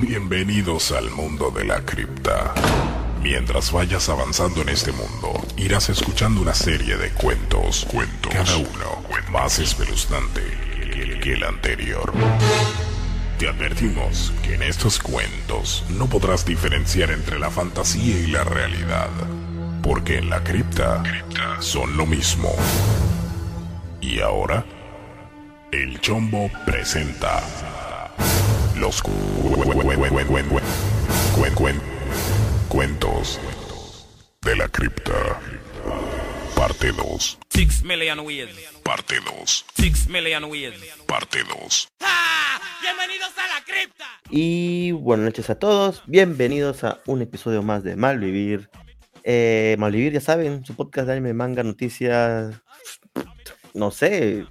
Bienvenidos al mundo de la cripta. Mientras vayas avanzando en este mundo, irás escuchando una serie de cuentos, cuentos, cada uno más espeluznante que el anterior. Te advertimos que en estos cuentos no podrás diferenciar entre la fantasía y la realidad, porque en la cripta son lo mismo. Y ahora, el Chombo presenta los cu- cuen- cuen- cuentos de la cripta. Parte 2. Six million ways. Parte 2. Six million ways. Parte 2. ¡Bienvenidos a la cripta! Y buenas noches a todos, bienvenidos a un episodio más de Malvivir. Eh, Malvivir, ya saben, su podcast de anime, manga, noticias, no sé,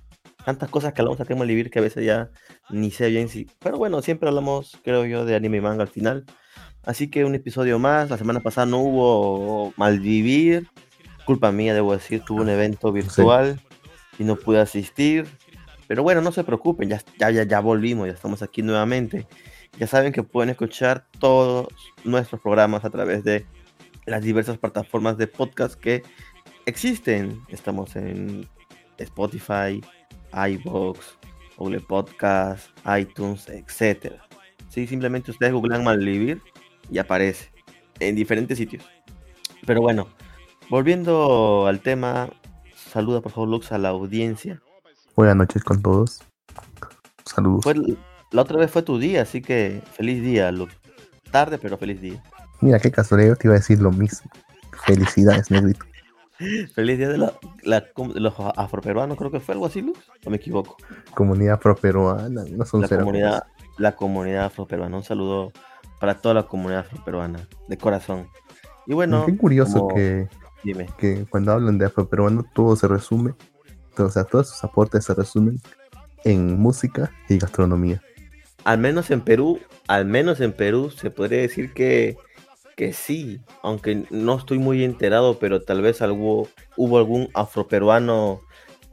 tantas cosas que hablamos acá en Malvivir que a veces ya ni sé bien si... Pero bueno, siempre hablamos, creo yo, de anime y manga al final. Así que un episodio más, la semana pasada no hubo Malvivir, culpa mía, debo decir, tuve un evento virtual y no pude asistir. Pero bueno, no se preocupen, ya, ya, ya volvimos, ya estamos aquí nuevamente. Ya saben que pueden escuchar todos nuestros programas a través de las diversas plataformas de podcast que existen. Estamos en Spotify, iVoox, Google Podcast, iTunes, etc. Sí, simplemente ustedes googlean Malvivir y aparece en diferentes sitios. Pero bueno, volviendo al tema, saluda por favor Lux a la audiencia. Buenas noches con todos. Saludos. Fue, la otra vez fue tu día, así que feliz día, Lux. Tarde, pero feliz día. Mira qué casualidad, te iba a decir lo mismo. Felicidades, negrito. Feliz día de, la, la- los afroperuanos, creo que fue algo así, Lux. ¿O me equivoco? Comunidad afroperuana, no son La comunidad, la comunidad afroperuana. Un saludo para toda la comunidad afroperuana, de corazón. Y bueno, qué curioso como- que, dime. que cuando hablan de afroperuano todo se resume, o sea, todos sus aportes se resumen en música y gastronomía. Al menos en Perú, al menos en Perú se podría decir que, que sí, aunque no estoy muy enterado, pero tal vez algo, hubo algún afroperuano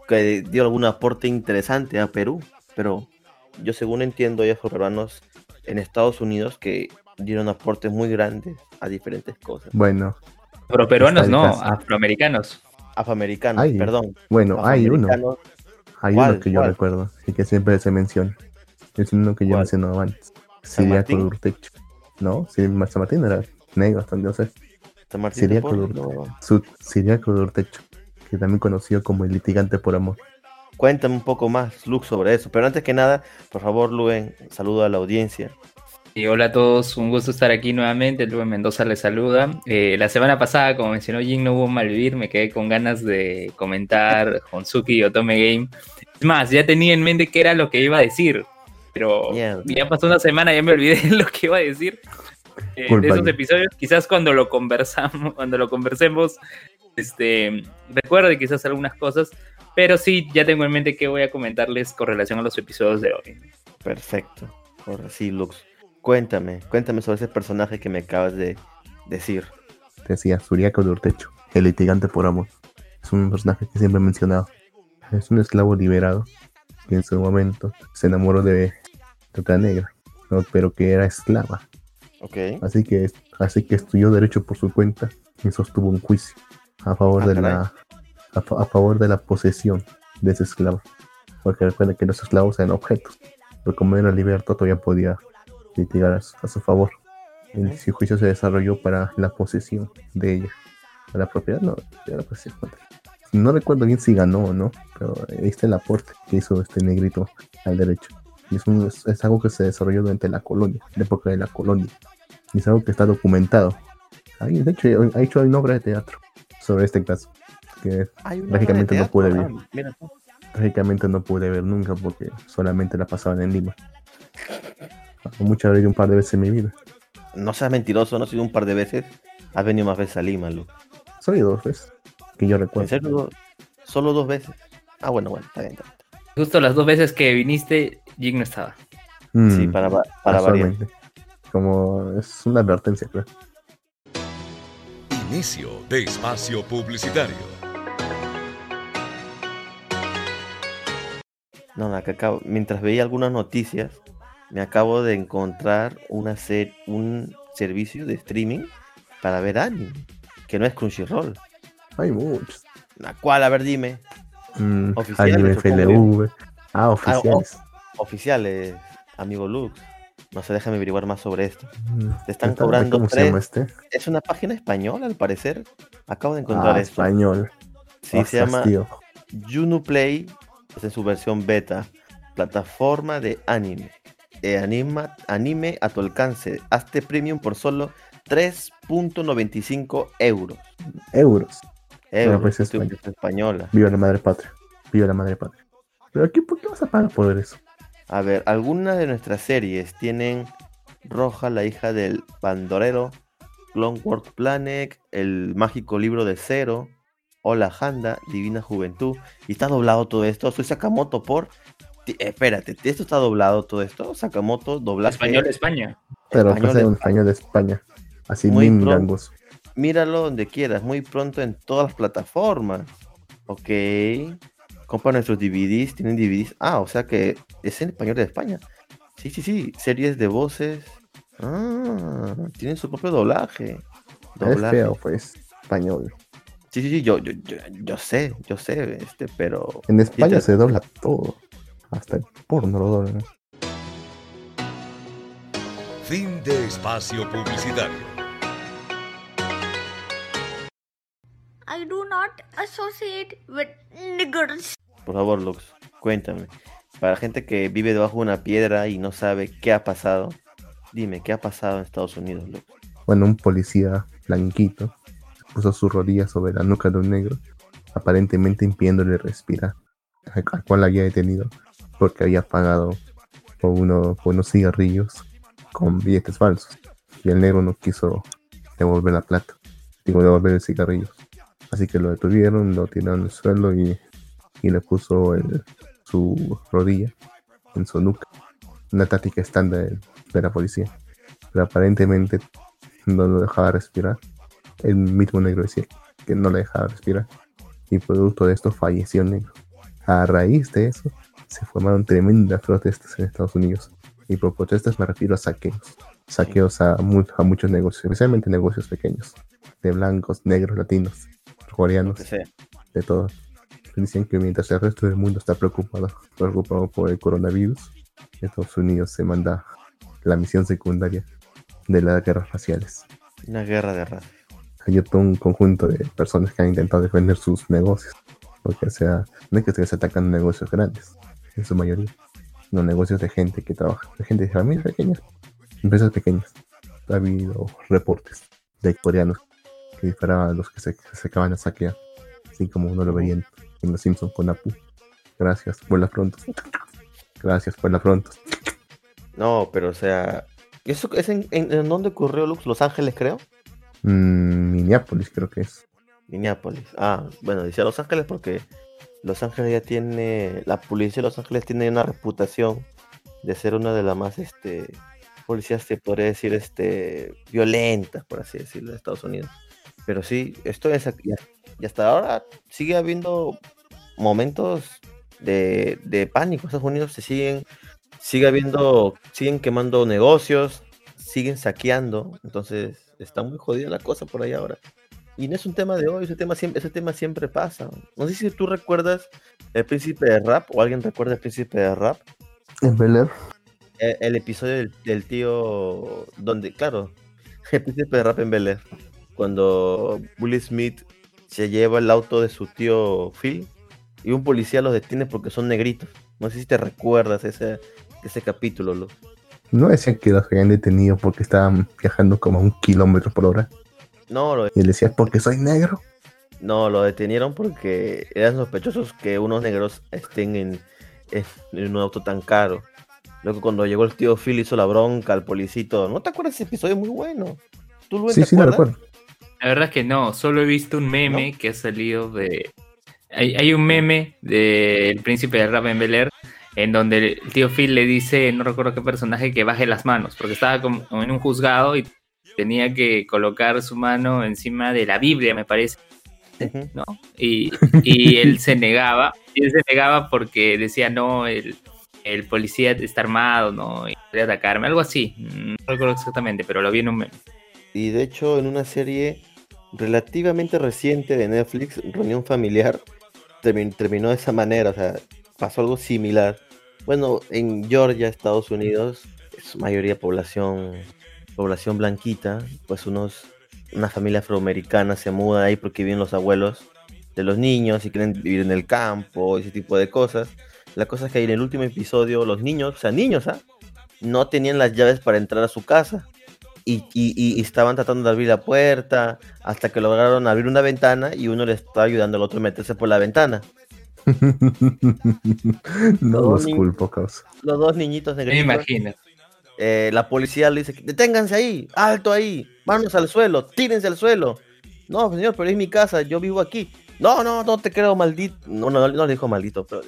que dio algún aporte interesante a Perú, pero yo según entiendo hay afroperuanos en Estados Unidos que dieron aportes muy grandes a diferentes cosas. Bueno, Pero peruanos Está el no, afroamericanos. Afroamericanos, perdón. bueno, hay uno, hay ¿Cuál? uno que yo ¿Cuál? recuerdo y que siempre se menciona. Es uno que yo mencionaba antes. No, sí, San Martín era negro, hasta donde yo sé. San Martín de Siriaco no. Su Siriaco de Urtecho, que también conocido como el litigante por amor. Cuéntame un poco más, Lux, sobre eso. Pero antes que nada, por favor, Luen, saludo a la audiencia. Y hola a todos, un gusto estar aquí nuevamente. Luis Mendoza les saluda. Eh, la semana pasada, como mencionó Jin, no hubo malvivir. Me quedé con ganas de comentar Honsuki y Otome Game. Es más, ya tenía en mente qué era lo que iba a decir. Pero ya pasó una semana, ya me olvidé lo que iba a decir. Eh, de esos episodios, quizás cuando lo conversamos, cuando lo conversemos, este, recuerde quizás algunas cosas. Pero sí, ya tengo en mente qué voy a comentarles con relación a los episodios de hoy. Perfecto. Ahora sí, Lux. Cuéntame, cuéntame sobre ese personaje que me acabas de decir. decía Suriaco de Urtecho, el litigante por amor. Es un personaje que siempre he mencionado. Es un esclavo liberado que en su momento se enamoró de, de otra negra, ¿no? pero que era esclava. Ok. Así que, así que estudió derecho por su cuenta y sostuvo un juicio a favor Ah, de caray. la a, fa- a favor de la posesión de ese esclavo. Porque recuerda que los esclavos eran objetos, pero como era libertad todavía podía litigar a su, a su favor. El su juicio se desarrolló para la posesión de ella. Para la propiedad, no, de la posesión. No recuerdo bien si ganó o no, pero ahí está el aporte que hizo este negrito al derecho. Y es, un- es- es algo que se desarrolló durante la colonia, la época de la colonia. Y es algo que está documentado. De hecho, ha hecho una obra de teatro sobre este caso. Que Lógicamente no pude ver. Ah, trágicamente no pude ver nunca porque solamente la pasaban en Lima. Muchas veces un par de veces en mi vida. No seas mentiroso, no ha sido un par de veces. Has venido más veces a Lima, Lux. Solo dos veces que yo ¿En recuerdo. serio? Solo dos veces. Ah, bueno, bueno, está bien. está bien. Justo las dos veces que viniste, Jig no estaba. Mm, Sí, para, para variar. Como es una advertencia, creo. Inicio de espacio publicitario. No, no, que acabo, mientras veía algunas noticias, me acabo de encontrar una ser, un servicio de streaming para ver anime, que no es Crunchyroll. Hay muchos. ¿La cual? A ver, dime. Mm, Oficiales, Anime FLV. Ah, oficiales. Oficiales, amigo Lux. No sé, déjame averiguar más sobre esto. Mm, Te están ¿está- cobrando ¿Cómo se tres- llama este? Es una página española, al parecer. Acabo de encontrar Ah, esto. español. Sí, se llama tío. Junuplay, es en su versión beta, plataforma de anime. Eh, anima, anime a tu alcance. Hazte premium por solo 3.95 euros. Euros. Euros, pues, estoy español. en española. Viva la madre patria. Viva la madre patria. Pero aquí, ¿por qué vas a pagar por eso? A ver, algunas de nuestras series tienen Roja, la hija del Pandorero, Clockwork Planet, El mágico libro de Cero, Hola Handa, Divina Juventud. Y está doblado todo esto. Soy Sakamoto por. Espérate, ¿esto está doblado todo esto? Sakamoto, doblaje. Español de España. Pero español de- español de España. Así Muy pronto. Míralo donde quieras, muy pronto en todas las plataformas. Ok. Compra nuestros DVDs, tienen DVDs. Ah, o sea que es en español de España. Sí, sí, sí. Series de voces. Ah, tienen su propio doblaje. Es Doblaje. feo, pues. Español. Sí, sí, sí, yo, yo, yo, yo sé, yo sé, este, pero. En España se dobla todo. Hasta el porno lo doblan. Fin de espacio publicitario. I do not associate with niggers. Por favor, Lux, cuéntame. Para gente que vive debajo de una piedra y no sabe qué ha pasado, dime, ¿qué ha pasado en Estados Unidos, Lux? Bueno, un policía blanquito puso su rodilla sobre la nuca de un negro, aparentemente impidiéndole respirar, al al cual había detenido porque había pagado por, uno, por unos cigarrillos con billetes falsos. Y el negro no quiso devolver la plata, digo, devolver el cigarrillo. Así que lo detuvieron, lo tiraron al suelo y, y le puso el- su rodilla en su nuca. Una táctica estándar de- la policía. Pero aparentemente no lo dejaba respirar. El mismo negro decía que no le dejaba respirar. Y producto de esto falleció el negro. A raíz de eso, se formaron tremendas protestas en Estados Unidos. Y por protestas me refiero a saqueos. Saqueos a, mu- a muchos negocios, especialmente negocios pequeños. De blancos, negros, latinos, coreanos, de todo. Dicen que mientras el resto del mundo está preocupado, preocupado por el coronavirus, Estados Unidos se manda la misión secundaria de las guerras raciales. Una guerra de raza. Hay todo un conjunto de personas que han intentado defender sus negocios. Porque, o sea, no es que se atacan negocios grandes, en su mayoría. No negocios de gente que trabaja, de gente de familias pequeñas, empresas pequeñas. Ha habido reportes de coreanos que disparaban a los que se, se acaban de saquear. Así como uno lo vería en, en Los Simpsons con Apu. Gracias, vuela pronto. Gracias, vuela pronto. No, pero o sea. ¿Eso es en, en, en dónde ocurrió Lux? Los Ángeles, creo. Mm, Minneapolis creo que es. Minneapolis. Ah, bueno, decía Los Ángeles porque Los Ángeles ya tiene. La policía de Los Ángeles tiene una reputación de ser una de las más este policías, te podría decir, este violentas, por así decirlo, de Estados Unidos. Pero sí, esto es aquí- y hasta ahora sigue habiendo momentos de, de pánico. Estados Unidos se siguen, sigue habiendo, siguen quemando negocios, siguen saqueando. Entonces está muy jodida la cosa por ahí ahora. Y no es un tema de hoy, ese tema siempre, ese tema siempre pasa. No sé si tú recuerdas el príncipe de rap o alguien recuerda el príncipe de rap. En Bel Air. El, el episodio del, del tío donde, claro, el príncipe de rap en Bel Air, cuando Will Smith se lleva el auto de su tío Phil y un policía los detiene porque son negritos. No sé si te recuerdas ese, ese capítulo, Lu. No decían que los habían detenido porque estaban viajando como a un kilómetro por hora. No, lo, Y él decía, porque soy negro. no, lo detenieron porque eran sospechosos que unos negros estén en, un auto tan caro. Luego cuando llegó el tío Phil hizo la bronca al policito. ¿No te acuerdas de ese episodio? Muy bueno. ¿Tú, Luen, Sí, te sí, lo recuerdo. La verdad es que no, solo he visto un meme que ha salido de... Hay, hay un meme del príncipe de rap en Bel Air en donde el tío Phil le dice, no recuerdo qué personaje, que baje las manos, porque estaba como en un juzgado y tenía que colocar su mano encima de la Biblia, me parece. ¿no? Y, y él se negaba, y él se negaba porque decía, no, el, el policía está armado, ¿no? Y podría atacarme, algo así. No recuerdo exactamente, pero lo vi en un meme. Y de hecho, en una serie relativamente reciente de Netflix, Reunión Familiar, termi- terminó de esa manera, o sea, pasó algo similar. Bueno, en Georgia, Estados Unidos, es mayoría población, población blanquita, pues unos, una familia afroamericana se muda ahí porque viven los abuelos de los niños y quieren vivir en el campo, ese tipo de cosas. La cosa es que en el último episodio los niños, o sea, niños, ¿ah? No tenían las llaves para entrar a su casa y, y- y- y estaban tratando de abrir la puerta hasta que lograron abrir una ventana y uno le estaba ayudando al otro a meterse por la ventana. no los ni- culpo, causa. Los dos niñitos Me negritos. imagino. eh, la policía le dice, deténganse ahí, alto ahí, manos al suelo, tírense al suelo. No, señor, pero es mi casa, yo vivo aquí. No, no, no te creo maldito. No, no, no le dijo maldito, pero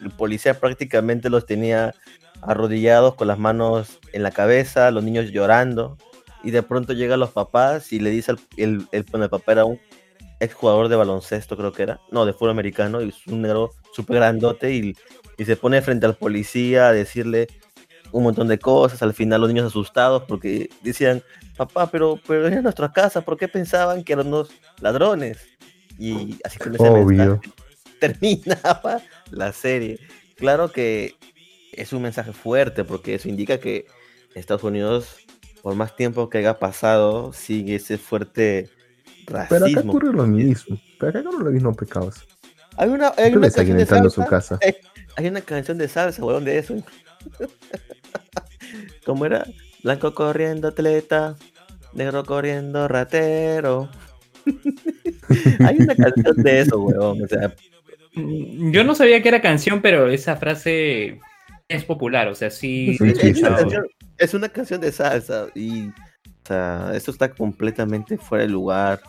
el policía prácticamente los tenía arrodillados con las manos en la cabeza, los niños llorando. Y de pronto llegan los papás y le dice al el, el, bueno, el papá era un exjugador de baloncesto, creo que era. No, de fútbol americano, y es un negro súper grandote y, y se pone frente al policía a decirle un montón de cosas. Al final los niños asustados porque decían, papá, pero, pero era nuestra casa, ¿por qué pensaban que eran unos ladrones? Y así con ese mensaje terminaba la serie. Claro que es un mensaje fuerte porque eso indica que Estados Unidos, por más tiempo que haya pasado, sigue ese fuerte Pero acá racismo. ocurre lo mismo. Pero acá ocurre lo mismo, pecados. Hay una, hay Siempre una canción de entrando a su salsa. casa. Hay, hay una canción de salsa, weón, de eso. ¿Cómo era? Blanco corriendo atleta, negro corriendo ratero. hay una canción de eso, weón. O sea, Mm, Yo no sabía que era canción, pero esa frase es popular, o sea, sí. Es un he es, una canción, es una canción de salsa y o sea, esto está completamente fuera de lugar.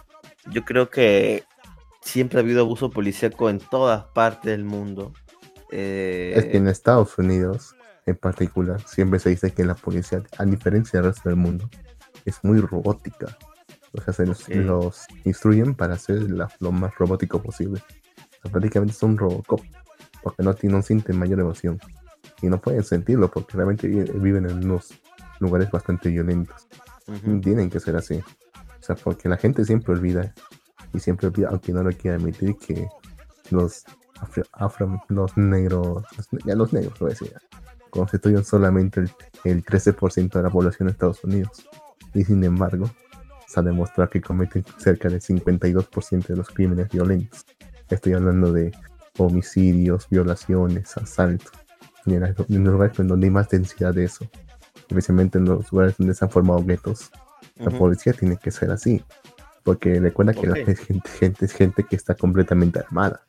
Yo creo que siempre ha habido abuso policíaco en todas partes del mundo. Eh, Es que en Estados Unidos, en particular, siempre se dice que la policía, a diferencia del resto del mundo, es muy robótica. O sea, se los, Ok. los instruyen para ser la- lo más robótico posible. O sea, prácticamente son Robocop, porque no, tienen, no mayor emoción. Y no pueden sentirlo porque realmente vi- viven en unos lugares bastante violentos. Tienen que ser así. O sea, porque la gente siempre olvida, y siempre olvida, aunque no lo quiera admitir, que los afro, afro- los negros, ya los negros, lo voy a decir, constituyen solamente el, el 13% de la población de Estados Unidos. Y sin embargo, se ha demostrado que cometen cerca del 52% de los crímenes violentos. Estoy hablando de homicidios, violaciones, asaltos. En, en los lugares donde hay más densidad de eso, especialmente en los lugares donde se han formado guetos, la Ujú. policía tiene que ser así. Porque recuerda que la gente, gente es gente que está completamente armada.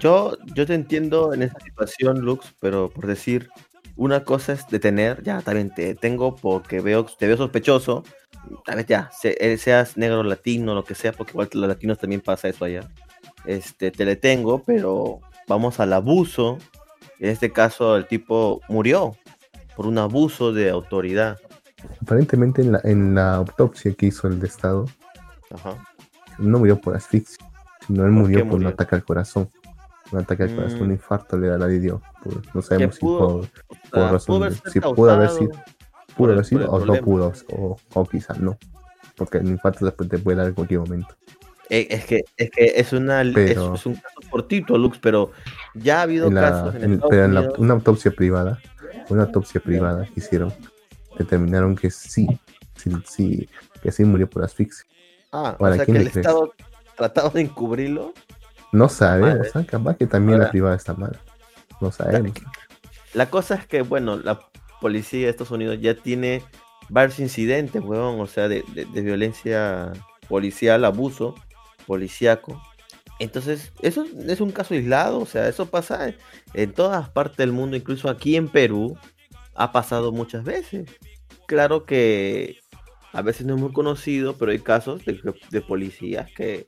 Yo, yo te entiendo en esa situación, Lux, pero por decir, una cosa es detener, ya, también te detengo porque veo, te veo sospechoso, tal vez ya, se- eh, seas negro, latino, lo que sea, porque igual los latinos también pasa eso allá. Este, te detengo, pero vamos al abuso. En este caso, el tipo murió por un abuso de autoridad. Aparentemente en la, en la autopsia que hizo el de Estado, Ajá. no murió por asfixia, sino él ¿Por murió por un ataque al corazón. Un ataque al corazón, Mm. un infarto le, le dio. Por- no sabemos si pudo- por, O por sea, razón pudo de- haber sido si pudo haber sido, pudo haber o no pudo, o, o quizás no. Porque el infarto después te puede dar en cualquier momento. Eh, Es que, es que es una es- Pero- es, un caso cortito, Lux, pero ya ha habido En la- casos en en- pero en la- una autopsia privada, una autopsia privada que hicieron, determinaron que sí, sí, sí, que sí murió por asfixia. Ah, o Ahora, sea que ¿quién el crees? Estado trataba de encubrirlo. No sabemos, Madre. ¿ah? capaz que también la privada está mal. No sabemos. La cosa es que, bueno, la policía de Estados Unidos ya tiene varios incidentes, huevón, o sea, de, de- de violencia policial, abuso policíaco. Entonces, eso es un caso aislado, o sea, eso pasa en, todas partes del mundo, incluso aquí en Perú, ha pasado muchas veces. Claro que a veces no es muy conocido, pero hay casos de, policías que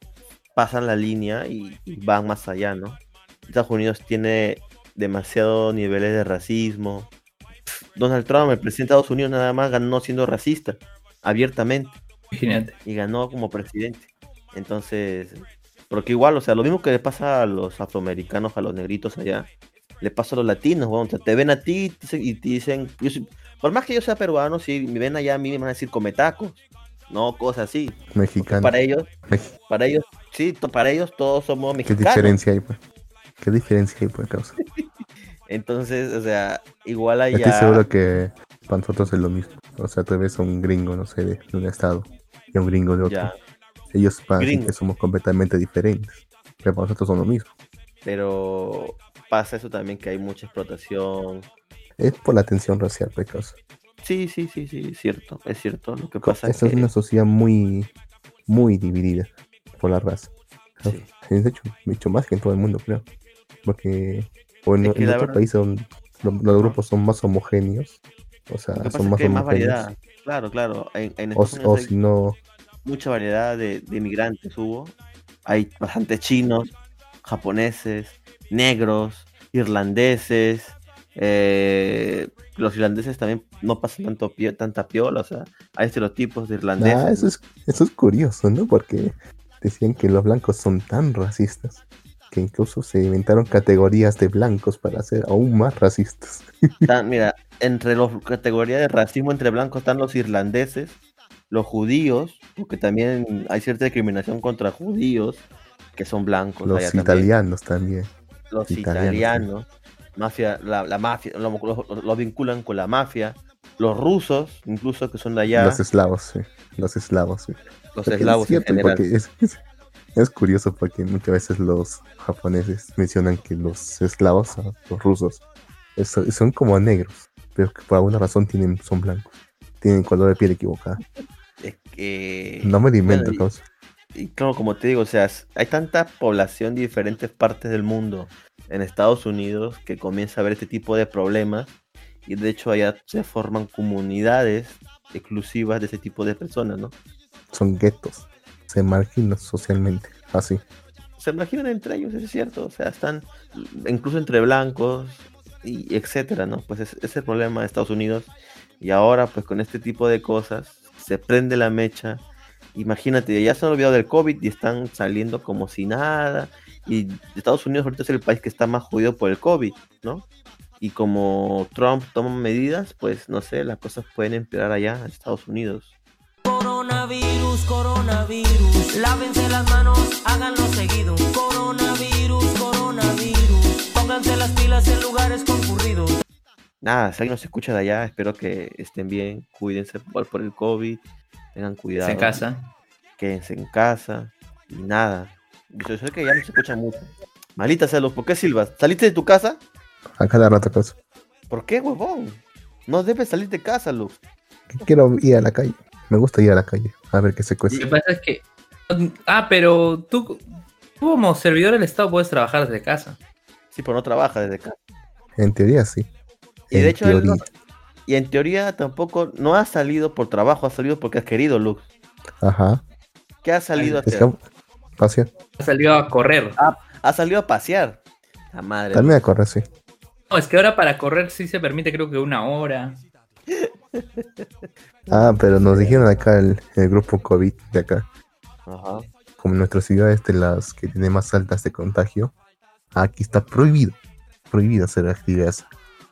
pasan la línea y, y van más allá, ¿no? Estados Unidos tiene demasiados niveles de racismo. Donald Trump, el presidente de Estados Unidos, nada más ganó siendo racista, abiertamente, Imagínate. y ganó como presidente. Entonces, Porque igual, o sea, lo mismo que le pasa a los afroamericanos, a los negritos allá, le pasa a los latinos, weón. O sea, te ven a ti y te dicen- yo soy- por más que yo sea peruano, si me ven allá a mí me van a decir come tacos, no cosas así. Porque Mexicano. Para ellos, Mex- para ellos, sí, para ellos todos somos ¿Qué mexicanos. diferencia hay, pues? ¿Qué diferencia hay, por causa? Entonces, o sea, igual Estoy allá. seguro que para nosotros es lo mismo. O sea, tú ves a un gringo, no sé, de un estado y a un gringo de otro. Ya, Ellos Gringo. que somos completamente diferentes. Pero para nosotros son lo mismo. pero pasa eso también que hay mucha explotación. Es por la tensión racial, por causa. Sí, sí, sí, sí, es cierto, es cierto. Lo que pasa es Esta es que una sociedad muy, muy dividida por la raza. sí, de hecho, mucho más que en todo el mundo, creo. Porque bueno, Es que en otros verdad- países los grupos son más homogéneos. O sea, que son es más que hay más homogéneos. variedad. Claro, claro. En, en O, hay si no, mucha variedad de, de inmigrantes hubo. Hay bastantes chinos, japoneses, negros, irlandeses. eh, los irlandeses también no pasan tanto pio- tanta piola, o sea, hay estereotipos de irlandeses. Ah, eso, es, eso es curioso, ¿no? Porque decían que los blancos son tan racistas que incluso se inventaron categorías de blancos para ser aún más racistas. Mira, entre las categorías de racismo entre blancos están los irlandeses, los judíos, porque también hay cierta discriminación contra judíos que son blancos. Los también. italianos también. los italianos, mafia, la, la mafia, lo, lo- lo vinculan con la mafia, los rusos, incluso que son de allá, Los eslavos, sí. Los eslavos, sí. los Porque es eslavos en cierto, general. porque es, es- es curioso porque muchas veces los japoneses mencionan que los eslavos, los rusos, es- son como negros, pero que por alguna razón tienen, son blancos. Tienen color de piel equivocada. Es que, No me invento, y- causa. y claro, como te digo, o sea, hay tanta población de diferentes partes del mundo en Estados Unidos que comienza a ver este tipo de problemas y de hecho allá se forman comunidades exclusivas de ese tipo de personas, ¿no? Son guetos. Se marginan socialmente. Así. se imaginan entre ellos, es cierto, o sea, están incluso entre blancos y etcétera, ¿no? Pues es, es el problema de Estados Unidos y ahora pues con este tipo de cosas se prende la mecha. Imagínate, ya se han olvidado del COVID y están saliendo como si nada. Y Estados Unidos ahorita es el país que está más jodido por el COVID, ¿no? Y como Trump toma medidas, pues no sé, las cosas pueden empeorar allá en Estados Unidos. Coronavirus, coronavirus, lávense las manos, háganlo seguido. Coronavirus, coronavirus, pónganse las pilas en lugares concurridos. Nada, si alguien nos escucha de allá, espero que estén bien, cuídense por, por el COVID, tengan cuidado. en casa. quédense en casa y nada. Yo sé que ya no se escucha mucho. Malita sea, Luz, ¿por qué silbas? ¿Saliste de tu casa? A cada rato, causa. ¿Por qué, huevón? No debes salir de casa, Luz. Quiero ir a la calle. Me gusta ir a la calle. A ver qué se Lo cuesta. que pasa es que. Ah, pero tú, tú como servidor del Estado puedes trabajar desde casa. Sí, pero no trabaja desde casa. En teoría, sí. Y de En hecho, él no- teoría. y en teoría tampoco, no ha salido por trabajo, ha salido porque has querido, Luz. Ajá. ¿Qué ha salido a hacer? paseo. Ha salido a correr. Ha salido a pasear. La madre. También a correr, sí. No, es que ahora para correr sí se permite, creo que una hora. Ah, pero nos dijeron acá el, el grupo COVID de acá. Ajá. Como nuestra ciudad es de las que tiene más altas de contagio, aquí está prohibido. Prohibido hacer actividades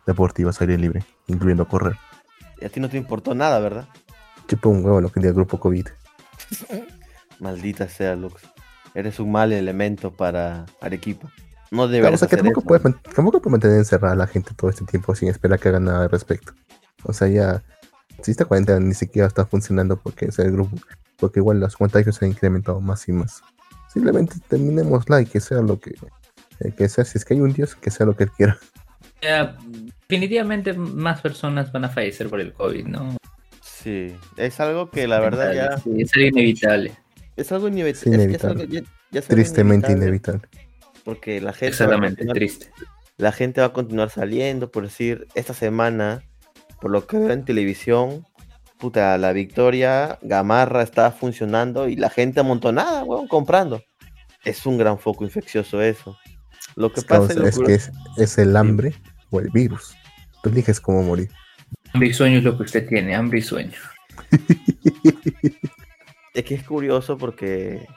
deportivas aire libre, incluyendo correr. Y a ti no te importó nada, ¿verdad? Chupa un huevo lo que el grupo COVID. Maldita sea, Lux. Eres un mal elemento para Arequipa. No Claro, o deberías sea que hacer tampoco eso. puedes, tampoco puedes mantener encerrada a la gente todo este tiempo sin esperar que hagan nada al respecto. O sea, ya, si esta cuarentena ni siquiera está funcionando porque es el grupo, porque igual los contagios se han incrementado más y más. Simplemente terminémosla y que sea lo que, eh, que sea, si es que hay un Dios, que sea lo que él quiera. Definitivamente más personas van a fallecer por el COVID, ¿no? Sí, es algo que la verdad ya Sí, es algo inevitable. es algo inevit- es- es inevitable. algo- ya- ya es Tristemente inevitable. Porque la gente, va a Exactamente, continuar- triste. la gente va a continuar saliendo, por decir, esta semana, por lo que veo en televisión, puta, la Victoria Gamarra está funcionando y la gente amontonada, weón, comprando. Es un gran foco infeccioso eso. Lo que Es, pasa es que es, es el hambre o el virus. Tú eliges cómo morir. Hambre y sueño es lo que usted tiene, hambre y sueño. Es que es curioso porque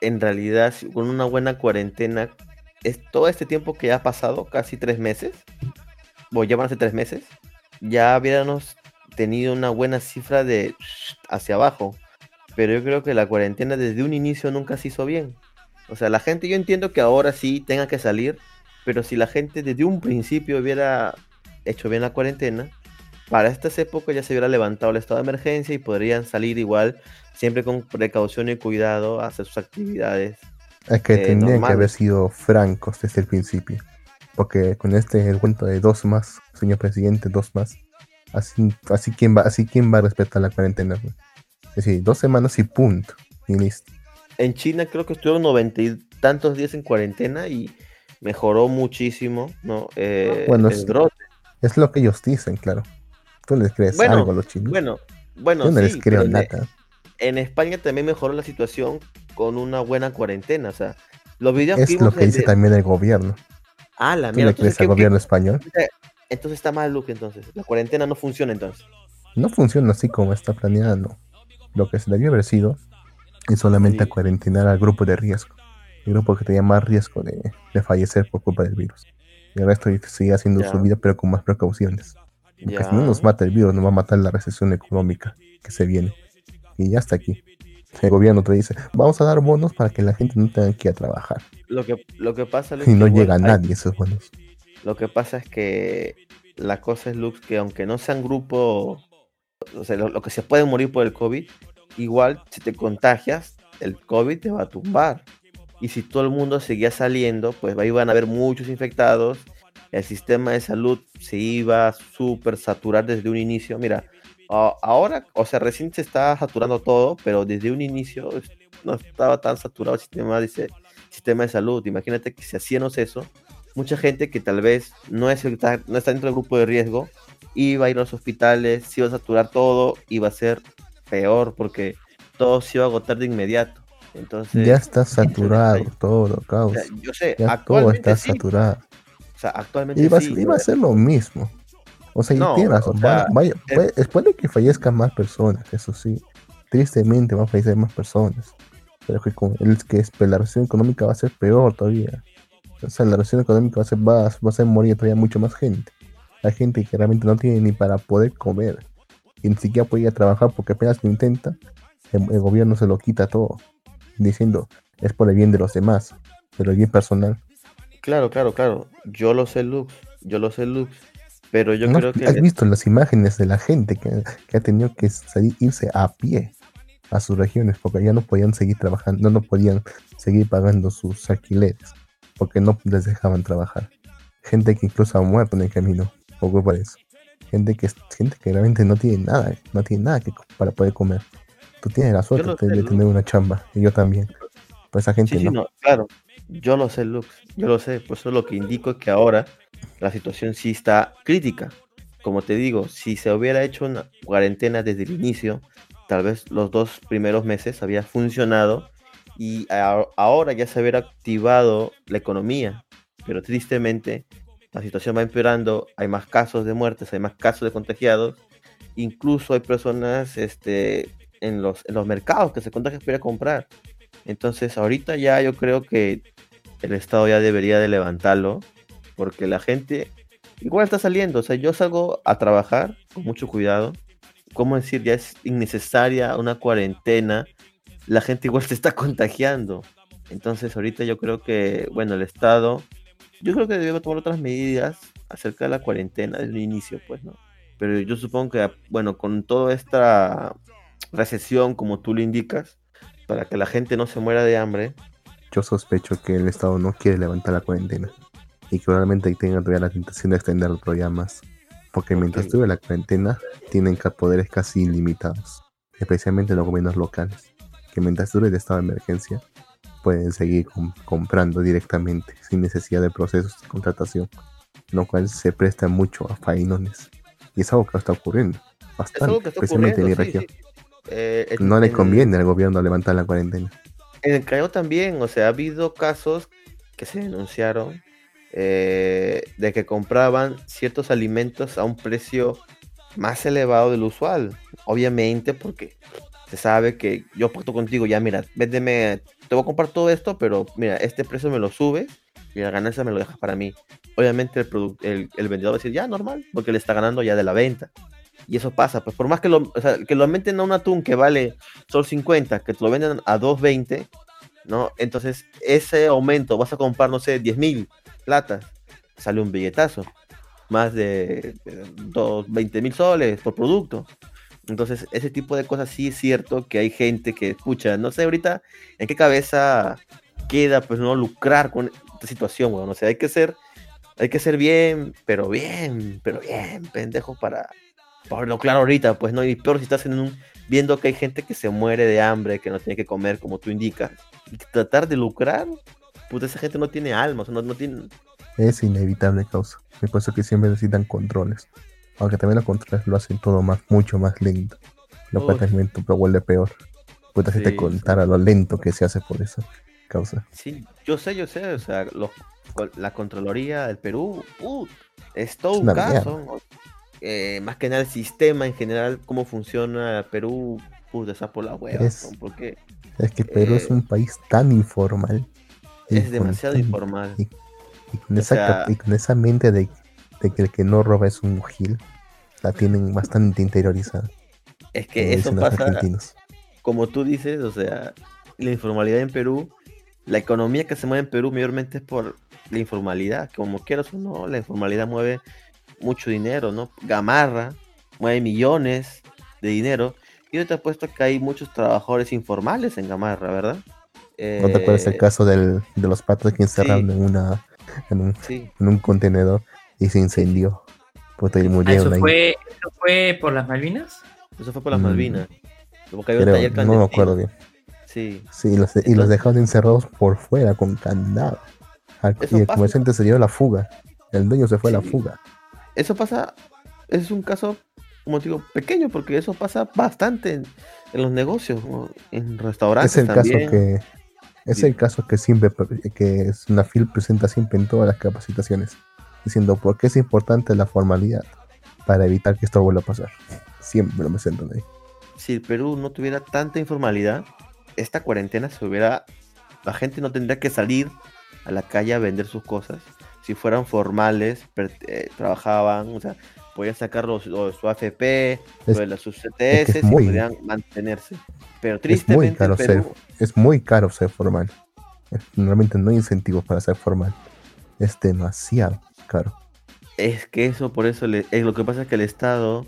en realidad con una buena cuarentena, es todo este tiempo que ya ha pasado, casi tres meses, o ya van a ser tres meses, ya hubiéramos tenido una buena cifra de hacia abajo. Pero yo creo que la cuarentena desde un inicio nunca se hizo bien. O sea, la gente, yo entiendo que ahora sí tenga que salir, pero si la gente desde un principio hubiera hecho bien la cuarentena, para estas épocas ya se hubiera levantado el estado de emergencia y podrían salir igual, siempre con precaución y cuidado, a hacer sus actividades. Es que eh, tendrían que haber sido francos desde el principio. Porque con este el cuento de dos más, señor presidente, dos más. Así, así quién va, así quién va a respetar la cuarentena. Es decir, dos semanas y punto. Y listo. En China creo que estuvieron noventa y tantos días en cuarentena y mejoró muchísimo, ¿no? Eh, Bueno, el brote. Es lo que ellos dicen, claro. ¿Tú les crees Bueno, algo a los chinos? Bueno, bueno, Yo no les sí, creo pero de- nada. en España también mejoró la situación con una buena cuarentena. O sea, los videos Es lo que dice de- también el gobierno. Ah, la ¿Tú mierda. le crees Entonces, al ¿qué- gobierno español? entonces está mal, Luke, entonces. La cuarentena no funciona entonces. No funciona así como está planeada, no. Lo que se debió haber sido es solamente Sí. cuarentenar al grupo de riesgo. El grupo que tenía más riesgo de, de fallecer por culpa del virus. Y el resto sigue haciendo su vida, pero con más precauciones. Porque si no nos mata el virus, nos va a matar la recesión económica que se viene. Y ya está aquí. El gobierno te dice, vamos a dar bonos para que la gente no tenga que ir a trabajar. Lo que, lo que pasa, Luke, Y no llega hay- nadie esos bonos. Lo que pasa es que la cosa es, Lux, que aunque no sean grupo, o sea, lo, lo que se puede morir por el COVID, igual si te contagias, el COVID te va a tumbar. Y si todo el mundo seguía saliendo, pues ahí van a haber muchos infectados. El sistema de salud se iba a súper saturar desde un inicio. Mira, ahora, o sea, recién se está saturando todo, pero desde un inicio no estaba tan saturado el sistema de, se- sistema de salud. Imagínate que si hacíamos eso, mucha gente que tal vez no, es, el- no está dentro del grupo de riesgo iba a ir a los hospitales, se iba a saturar todo, iba a ser peor porque todo se iba a agotar de inmediato. Entonces, Ya está saturado todo, o caos. sea, yo sé, Ya todo está sí, saturado. o sea, actualmente Iba, a- sí, iba a ser lo mismo. O sea, y No, tiene razón. o vaya- sea, vaya- es- puede, puede que fallezcan más personas, eso sí. Tristemente van a fallecer más personas. Pero que con el que es, pues, la recesión económica va a ser peor todavía. O sea, la recesión económica va a ser, va, va a hacer morir todavía mucho más gente. Hay gente que realmente no tiene ni para poder comer. Y ni siquiera puede ir a trabajar porque apenas lo intenta, el, el gobierno se lo quita todo. Diciendo, es por el bien de los demás. Pero el bien personal. Claro, claro, claro. Yo lo sé, Lux. Yo lo sé, Lux. Pero yo ¿No creo has- que ¿Has visto las imágenes de la gente que, que ha tenido que salir, irse a pie a sus regiones porque ya no podían seguir trabajando, no, podían seguir pagando sus alquileres porque no les dejaban trabajar? Gente que incluso ha muerto en el camino por culpa de eso. Gente que, gente que realmente no tiene nada, no tiene nada que, para poder comer. Tú tienes la suerte de, sé, de tener una chamba y yo también. Pues esa gente Sí, sí, no. no, claro. Yo lo sé, Lux. Yo lo sé. Por eso lo que indico es que ahora la situación sí está crítica. Como te digo, si se hubiera hecho una cuarentena desde el inicio, tal vez los dos primeros meses había funcionado y ahora ya se hubiera activado la economía. Pero tristemente la situación va empeorando, hay más casos de muertes, hay más casos de contagiados, incluso hay personas este, en, los, en los mercados que se contagian para ir a comprar. Entonces ahorita ya yo creo que el Estado ya debería de levantarlo, porque la gente igual está saliendo, o sea, yo salgo a trabajar con mucho cuidado, ¿cómo decir? Ya es innecesaria una cuarentena, la gente igual se está contagiando. Entonces ahorita yo creo que, bueno, el Estado, yo creo que debe tomar otras medidas acerca de la cuarentena desde el inicio, pues, ¿no? Pero yo supongo que, bueno, con toda esta recesión, como tú lo indicas, para que la gente no se muera de hambre, Yo sospecho que el Estado no quiere levantar la cuarentena y que probablemente tengan todavía la tentación de extenderlo todavía más. Porque mientras Ok. dure la cuarentena, tienen poderes casi ilimitados, especialmente los gobiernos locales, que mientras dure el estado de emergencia, pueden seguir com- comprando directamente, sin necesidad de procesos de contratación, lo cual se presta mucho a faenones. Y es algo que está ocurriendo es bastante, algo que está especialmente en mi sí, región. sí. Eh, en- No le en el- conviene al gobierno levantar la cuarentena. En el Callao también, o sea, ha habido casos que se denunciaron eh, de que compraban ciertos alimentos a un precio más elevado del usual. Obviamente porque se sabe que yo pacto contigo, ya mira, véndeme te voy a comprar todo esto, pero mira, este precio me lo sube y la ganancia me lo dejas para mí. Obviamente el, el, el vendedor va a decir, ya, normal, porque le está ganando ya de la venta. Y eso pasa, pues por más que lo, o sea, que lo a un atún que vale solo 50, que te lo venden a 2.20, ¿no? Entonces ese aumento, vas a comprar, no sé, 10 mil latas, sale un billetazo, más de dos, 20 mil soles por producto. Entonces, ese tipo de cosas sí es cierto que hay gente que escucha, no sé ahorita en qué cabeza queda, pues no lucrar con esta situación, weón. O sea, hay que ser, hay que ser bien, pero bien, pero bien, pendejo para, para verlo claro ahorita, pues no, y peor si estás en un, viendo que hay gente que se muere de hambre, que no tiene que comer como tú indicas, y tratar de lucrar, puta, esa gente no tiene alma, o sea, no, no tiene, Es inevitable causa. Me parece que siempre necesitan controles. Aunque también los controles lo hacen todo más, mucho más lento. Lo cual también te vuelve peor. Puta, si Sí, te sí. contara lo lento que se hace por esa causa. Sí, yo sé, yo sé, o sea, los- la Contraloría del Perú, uh, es todo Es un caso. ¿no? Eh, más que nada el sistema en general, cómo funciona Perú, puta, está por la hueva, Es- ¿no? porque Es que Perú es Eh, un país tan informal. es demasiado tan- informal. Y, y con esa, sea- cap- y con esa mente de, de que el que no roba es un gil, la tienen bastante interiorizada. Es que eso pasa, argentinos. como tú dices, o sea, la informalidad en Perú, la economía que se mueve en Perú mayormente es por la informalidad, como quieras o no, la informalidad mueve mucho dinero, ¿no? Gamarra mueve millones de dinero, y yo te apuesto que hay muchos trabajadores informales en Gamarra, ¿verdad? ¿No te acuerdas el Eh, caso del, de los patos que encerraron sí. en, una, en, un, Sí, en un contenedor y se incendió? Puta, y murieron ¿Eso ahí. fue, ¿Eso fue por las Malvinas? eso fue por las Mm, Malvinas. Porque había un Creo, taller no me acuerdo bien. Sí, Sí, y los, y los Entonces- dejaron encerrados por fuera con candado. Y el pasa. comerciante se dio a la fuga. El dueño se fue a la fuga. Eso pasa, es un caso, como digo, pequeño, porque eso pasa bastante en, en los negocios, ¿no? en restaurantes Es el también. caso que es Sí. el caso que siempre pre- que Snafil presenta siempre en todas las capacitaciones, diciendo por qué es importante la formalidad para evitar que esto vuelva a pasar. Siempre lo presentan ahí. Si el Perú no tuviera tanta informalidad, esta cuarentena se hubiera, la gente no tendría que salir a la calle a vender sus cosas. Si fueran formales, eh, trabajaban, o sea, podían sacar los, los- su AFP, Es- lo de las- sus CTS es y muy- podían mantenerse. Pero Es muy tristemente caro Perú, Es muy caro ser formal. Normalmente no hay incentivos para ser formal. Es demasiado caro. Es que eso, por eso, le- es lo que pasa es que el Estado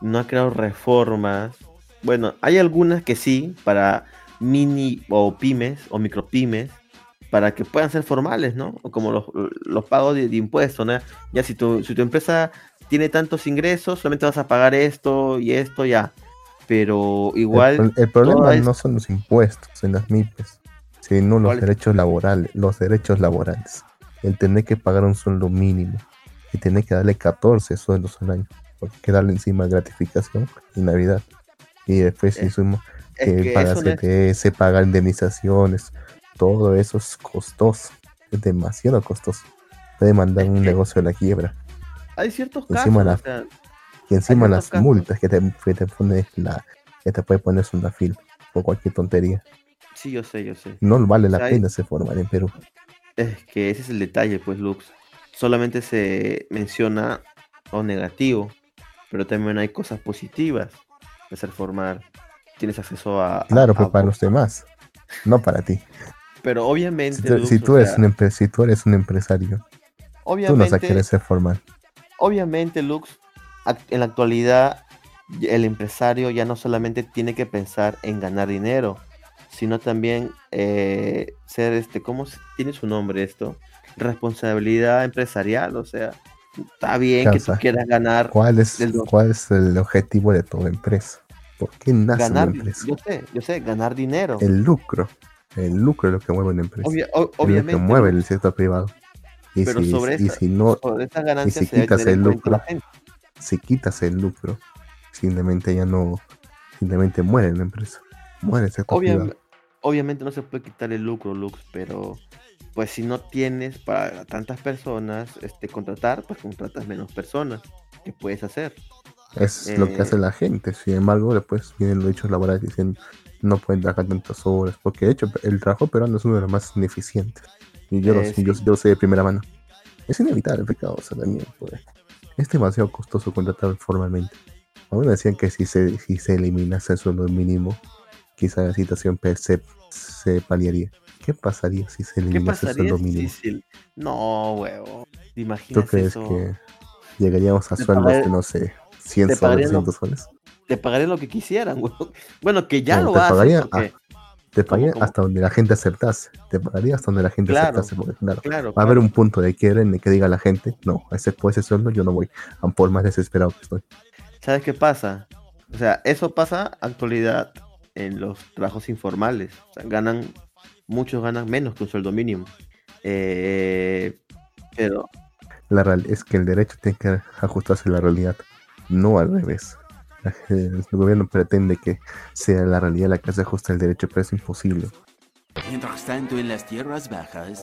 no ha creado reformas. Bueno, hay algunas que sí, para mini o pymes o micropymes, para que puedan ser formales, ¿no? O Como los, los pagos de, de impuestos, ¿no? Ya si tu, si tu empresa tiene tantos ingresos, solamente vas a pagar esto y esto ya. Pero igual, el problema es- no son los impuestos en las MIPES, sino los derechos laborales, los derechos laborales. El tener que pagar un sueldo mínimo y tener que darle 14 sueldos al año, porque hay que darle encima gratificación y Navidad. Y después si Es- es que que paga no es- CTS, paga indemnizaciones, todo eso es costoso, es demasiado costoso. Puede mandar un negocio a la quiebra. hay ciertos encima casos, la- o sea, Y encima las casos. multas que te, que te pone la, que te puede poner una fil por cualquier tontería. sí, yo sé, yo sé. No vale la sea, hay- pena ser formal en Perú. Es que ese es el detalle, pues, Lux. Solamente se menciona lo negativo, pero también hay cosas positivas de ser formal. Tienes acceso a. a- Claro, a pero para co- los demás, no para ti. Pero obviamente. Si tú, Lux, si o tú eres sea, un si tú eres un empresario, tú no obviamente, vas a querer ser formal. obviamente, Lux, en la actualidad, el empresario ya no solamente tiene que pensar en ganar dinero, sino también eh, ser este, ¿cómo tiene su nombre esto? Responsabilidad empresarial, o sea, está bien que tú quieras ganar ¿Cuál es, dos- ¿Cuál es el objetivo de toda empresa? ¿Por qué nace ganar, una empresa? yo sé, yo sé, ganar dinero. El lucro. El lucro es lo que mueve una empresa. Obvia- o- es lo que obviamente, mueve el sector privado. Y, Pero si, sobre y esta- si no, sobre estas ganancias si quitas el lucro, si quitas el lucro, simplemente ya no, simplemente muere la empresa. Muere el sector Obvia- privado. obviamente no se puede quitar el lucro, Lux, pero pues si no tienes para tantas personas este contratar, pues contratas menos personas. ¿Qué puedes hacer? Es lo que eh, hace la gente. Sin embargo, después vienen los hechos laborales diciendo, no pueden trabajar tantas horas, porque de hecho el trabajo peruano es uno de los más ineficientes. Y yo, lo, Eh, sé, yo, sí. yo sé de primera mano. Es inevitable, pecado, o sea, también, pues, es demasiado costoso contratar formalmente. Aún decían que si se, si se eliminase el sueldo mínimo, quizá la situación se, se paliaría. ¿Qué pasaría si se ¿Qué eliminase el sueldo mínimo? si- No, huevo. ¿Te ¿Tú crees eso? que llegaríamos a sueldos pagaré- de, no sé, 100 te soles, pagaría lo- 200 soles? Te pagaré lo que quisieran, huevón. Bueno, que ya No, lo te hacen. porque- Te ¿Cómo, pagaría cómo? hasta donde la gente aceptase. Te pagaría hasta donde la gente Claro. aceptase. Porque, claro, Claro, va a haber un punto de quiebre en el que diga la gente, no, ese, por ese sueldo yo no voy, a por más desesperado que estoy. ¿Sabes qué pasa? O sea, eso pasa actualidad en los trabajos informales. O sea, ganan, muchos ganan menos que un sueldo mínimo. Eh, pero, La real es que el derecho tiene que ajustarse a la realidad, no al revés. El gobierno pretende que sea la realidad la que se ajusta al derecho, pero es imposible. Mientras tanto, en las tierras bajas,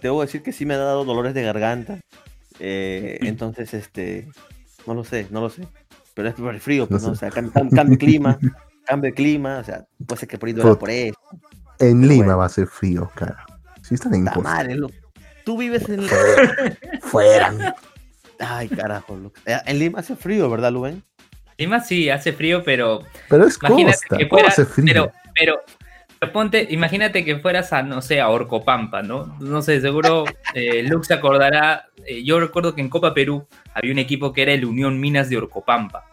debo decir que sí me ha dado dolores de garganta. Eh, entonces, este, no lo sé, no lo sé. Pero es por el frío, pues, No ¿no? O sé. sea, cam- cam- cambio de clima, cambio de clima, o sea, puede ser que por ahí duela por eso. En Pero Lima bueno. va a ser frío, cara. Si están en madre. Tú vives en... Fuera. Ay, carajo. Eh, En Lima hace frío, ¿verdad, Luen? Lima sí hace frío, pero Pero es imagínate costa. que ¿Cómo fuera, hace frío? pero, pero, pero ponte, imagínate que fueras a, no sé, a Orcopampa, ¿no? No sé, seguro eh, Lux se acordará, eh, yo recuerdo que en Copa Perú había un equipo que era el Unión Minas de Orcopampa.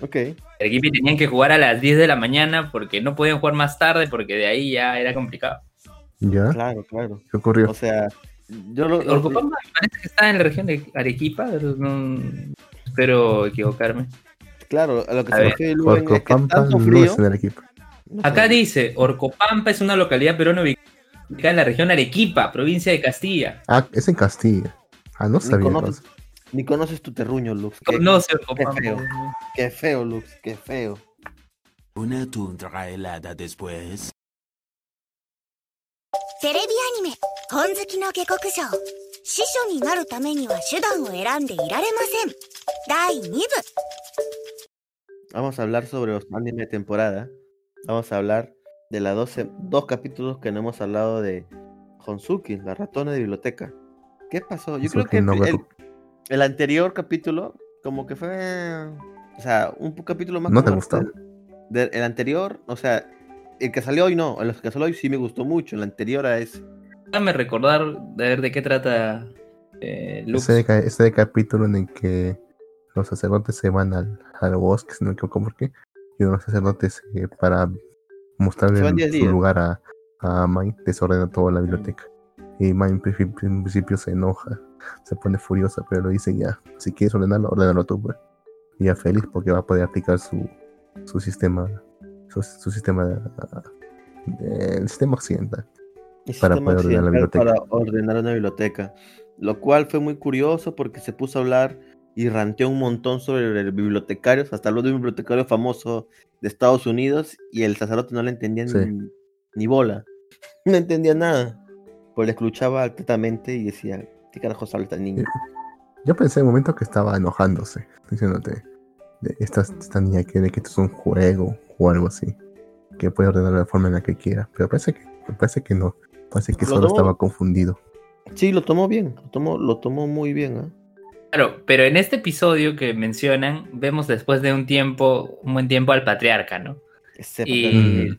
Ok. El equipo tenían que jugar a las 10 de la mañana porque no podían jugar más tarde porque de ahí ya era complicado. ¿Ya? Claro, claro. ¿Qué ocurrió? O sea, yo lo... lo- Orcopampa me parece que está en la región de Arequipa, pero no- espero equivocarme. claro, a lo que A se ver, refiere Luen es que Orcopampa tanto no frío... es en el equipo. no sé, Acá dice, Orcopampa es una localidad peruana ubicada en la región Arequipa, provincia de Castilla. Ah, es en Castilla. Ah, no Ni sabía. conoces, entonces. ni conoces tu terruño, Lux. Qué, Conoce Orcopampa. feo. qué feo, Lux, qué feo. una tundra helada después. テレビアニメ「本好きの下克上」司書になるためには手段を選んでいられません第2部 Vamos a hablar sobre los anime de temporada. Vamos a hablar de las 12, dos capítulos que no hemos hablado de Honsuki, la ratona de biblioteca. ¿Qué pasó? Yo creo que no el, el anterior capítulo, como que fue. O sea, un capítulo más. ¿No te gustó? del- el anterior, o sea, el que salió hoy no. El que salió hoy sí me gustó mucho. El anterior a ese. Déjame recordar de ver de qué trata eh, Lux. Ese, ese capítulo en el que los sacerdotes se van al, al bosque, si no me equivoco por qué, y los sacerdotes eh, para mostrarle el- su lugar a, a desordena toda la biblioteca. Y Mai en, principio- en principio se enoja, se pone furiosa, pero lo dice ya, si quieres ordenarlo, ordenalo tú, pues. Y ya feliz porque va a poder aplicar su, su sistema, su, su sistema, de- el sistema occidental. el Para sistema poder ordenar la biblioteca. Para ordenar una biblioteca. Lo cual fue muy curioso porque se puso a hablar y ranteó un montón sobre el bibliotecario. Hasta habló de un bibliotecario famoso de Estados Unidos y el sacerdote no le entendía Sí. ni, ni bola. No entendía nada. Pues le escuchaba atentamente y decía, ¿qué carajo habla esta niña? Yo pensé en un momento que estaba enojándose, diciéndote, esta, esta niña quiere que esto es un juego o algo así, que puede ordenar de la forma en la que quiera, pero parece que, parece que no, parece que Lo solo tomó- estaba confundido. Sí, lo tomó bien, lo tomó, lo tomó muy bien. ¿ah? Claro, pero en este episodio que mencionan, vemos después de un tiempo, un buen tiempo al patriarca, ¿no? Y, Mm.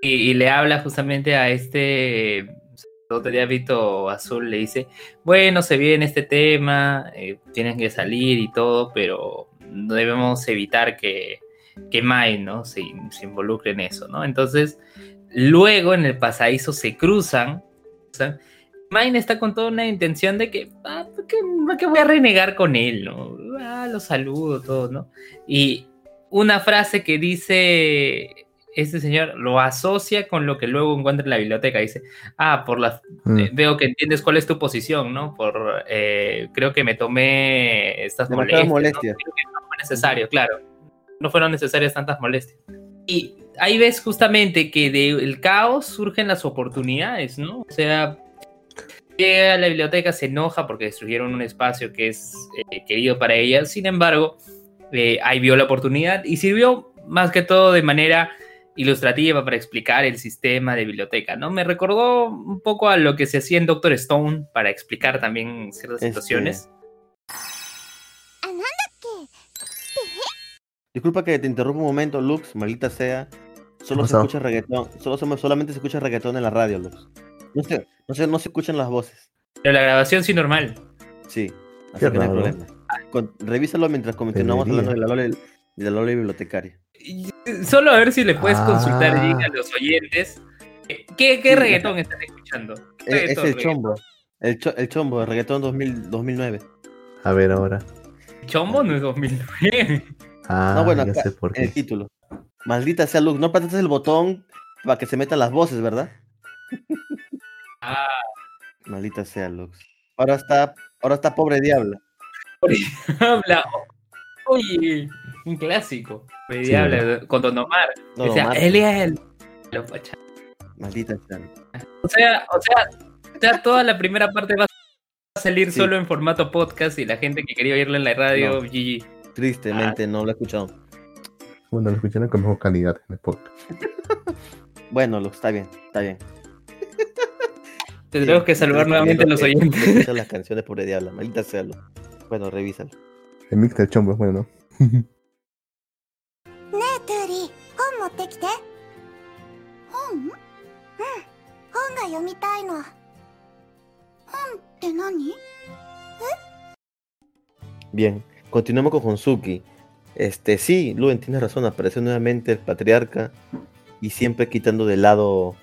y, y le habla justamente a este sacerdote de hábito azul, le dice, bueno, se viene este tema, eh, tienen que salir y todo, pero debemos evitar que, que Mai, ¿no? Se, se involucre en eso, ¿no? Entonces, luego en el pasadizo se cruzan, cruzan, Mine está con toda una intención de que, ah, ¿por qué, qué voy a renegar con él? ¿no? Ah, lo saludo, todo, ¿no? Y una frase que dice este señor lo asocia con lo que luego encuentra en la biblioteca. Dice, ah, por la, Mm. eh, veo que entiendes cuál es tu posición, ¿no? Por, eh, creo que me tomé estas molestias. molestias. ¿no? Creo que no fue necesario, claro. No fueron necesarias tantas molestias. Y ahí ves justamente que del caos surgen las oportunidades, ¿no? O sea, llega a la biblioteca, se enoja porque destruyeron un espacio que es eh, querido para ella. Sin embargo, eh, ahí vio la oportunidad y sirvió más que todo de manera ilustrativa para explicar el sistema de biblioteca, ¿no? Me recordó un poco a lo que se hacía en Doctor Stone para explicar también ciertas Este, situaciones. Disculpa que te interrumpa un momento, Lux, maldita sea. Solo ¿Qué se escucha reggaetón, solo, se- solamente se escucha reggaetón en la radio, Lux. No se, no se, no se escuchan las voces. Pero la grabación sí normal. Sí, así Qué que no hay raro. problema. Con- revísalo mientras continuamos Debería. hablando de la Lole, de la Lole bibliotecaria. Y, eh, Solo a ver si le puedes consultar Ah. A los oyentes. eh, ¿Qué, qué Sí. reggaetón están escuchando? ¿Qué Eh, Es, reggaetón, el reggaetón? chombo. El, cho- el chombo, el reggaetón 2000, 2009. A ver ahora. Chombo no es 2009. Ah, no, bueno, ya acá, sé por en el qué. título. Maldita sea, Lux, no apretaste el botón para que se metan las voces, ¿verdad? Ah, Maldita sea, Lux. Ahora está, ahora está pobre diabla. habla. Oye, un clásico. Me Sí, diabla, con Don Omar. No, Decía, Omar. él es el. Maldita sea. O sea, o sea, o sea, toda la primera parte va a salir Sí. solo en formato podcast y la gente que quería oírlo en la radio, No. GG. Tristemente, Ah. no lo he escuchado. Bueno, lo escucharon con mejor calidad en el podcast. Bueno, Lux, está bien, está bien. Tendremos que saludar nuevamente a los oyentes. Son las canciones, pobre diablo, maldita sea. Bueno, revísalo. El mix del chombo es bueno. Bien, continuamos con Honsuki. Este, sí, Luen, tienes razón, apareció nuevamente el patriarca y siempre quitando de lado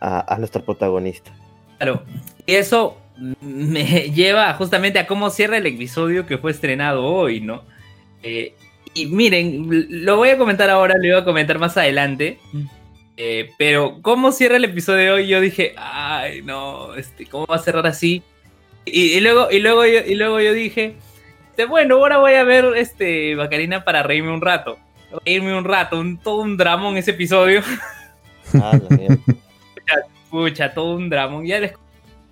a, a nuestra protagonista. Claro. Y eso me lleva justamente a cómo cierra el episodio que fue estrenado hoy, ¿no? Eh, y miren, lo voy a comentar ahora, lo iba a comentar más adelante. Eh, pero cómo cierra el episodio de hoy, yo dije, ay, no, este, ¿cómo va a cerrar así? Y, y luego, y, luego yo, y luego yo dije, este, bueno, ahora voy a ver este Bacarina para reírme un rato. Reírme un rato, un, todo un dramón ese episodio. Ah, la Escucha, todo un drama. Ya les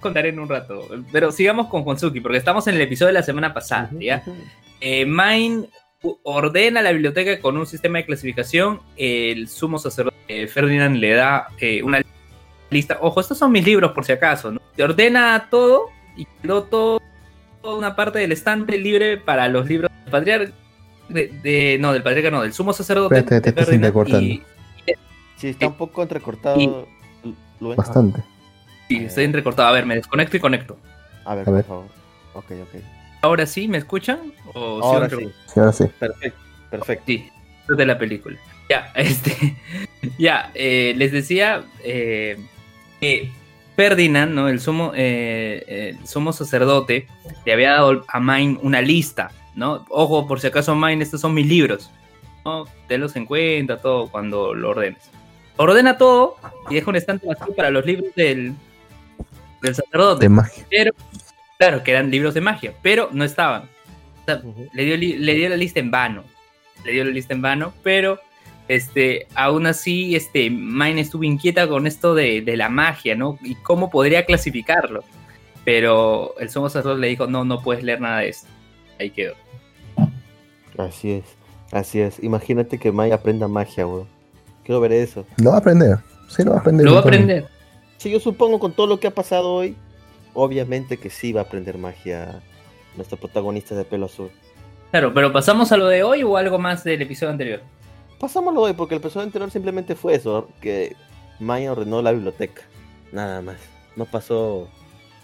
contaré en un rato. Pero sigamos con Honsuki, porque estamos en el episodio de la semana pasada. ¿ya? Eh, Mine ordena la biblioteca con un sistema de clasificación. El sumo sacerdote eh, Ferdinand le da eh, una lista. Ojo, estos son mis libros por si acaso. ¿no? Te ordena todo y quedó todo, toda una parte del estante libre para los libros del patriarca. De, de- no, del patriarca, no, del sumo sacerdote. Espérate, te y- Sí, está un poco entrecortado. Y- Bastante. y estoy entrecortado. A ver, me desconecto y conecto. A ver, A por ver. favor. Ok, ok. Ahora sí, ¿me escuchan? ¿O Ahora sí, Sí, ahora sí. perfecto, perfecto. Sí, de la película. Ya, este. Ya, eh, les decía eh, que Ferdinand, ¿no? El sumo, eh, el sumo sacerdote, le había dado a Mine una lista, ¿no? Ojo, por si acaso, Mine, estos son mis libros. ¿no? Tenlos en cuenta, todo, cuando lo ordenes. Ordena todo y deja un estante vacío para los libros del, del sacerdote. De magia. Pero, claro, que eran libros de magia, pero no estaban. O sea, Ujú. le, dio, le dio la lista en vano. Le dio la lista en vano, pero este, aún así, este, Mine estuvo inquieta con esto de, de la magia, ¿no? Y cómo podría clasificarlo. Pero el sumo sacerdote le dijo, no, no puedes leer nada de esto. Ahí quedó. Así es, así es. Imagínate que Maya aprenda magia, weón. Quiero ver eso. Lo va a aprender. Sí, lo va a aprender. Lo va a aprender. Sí, yo supongo con todo lo que ha pasado hoy, obviamente que sí va a aprender magia nuestro protagonista de pelo azul. Claro, pero pasamos a lo de hoy o algo más del episodio anterior. Pasámoslo hoy, porque el episodio anterior simplemente fue eso, que Maya ordenó la biblioteca. Nada más. No pasó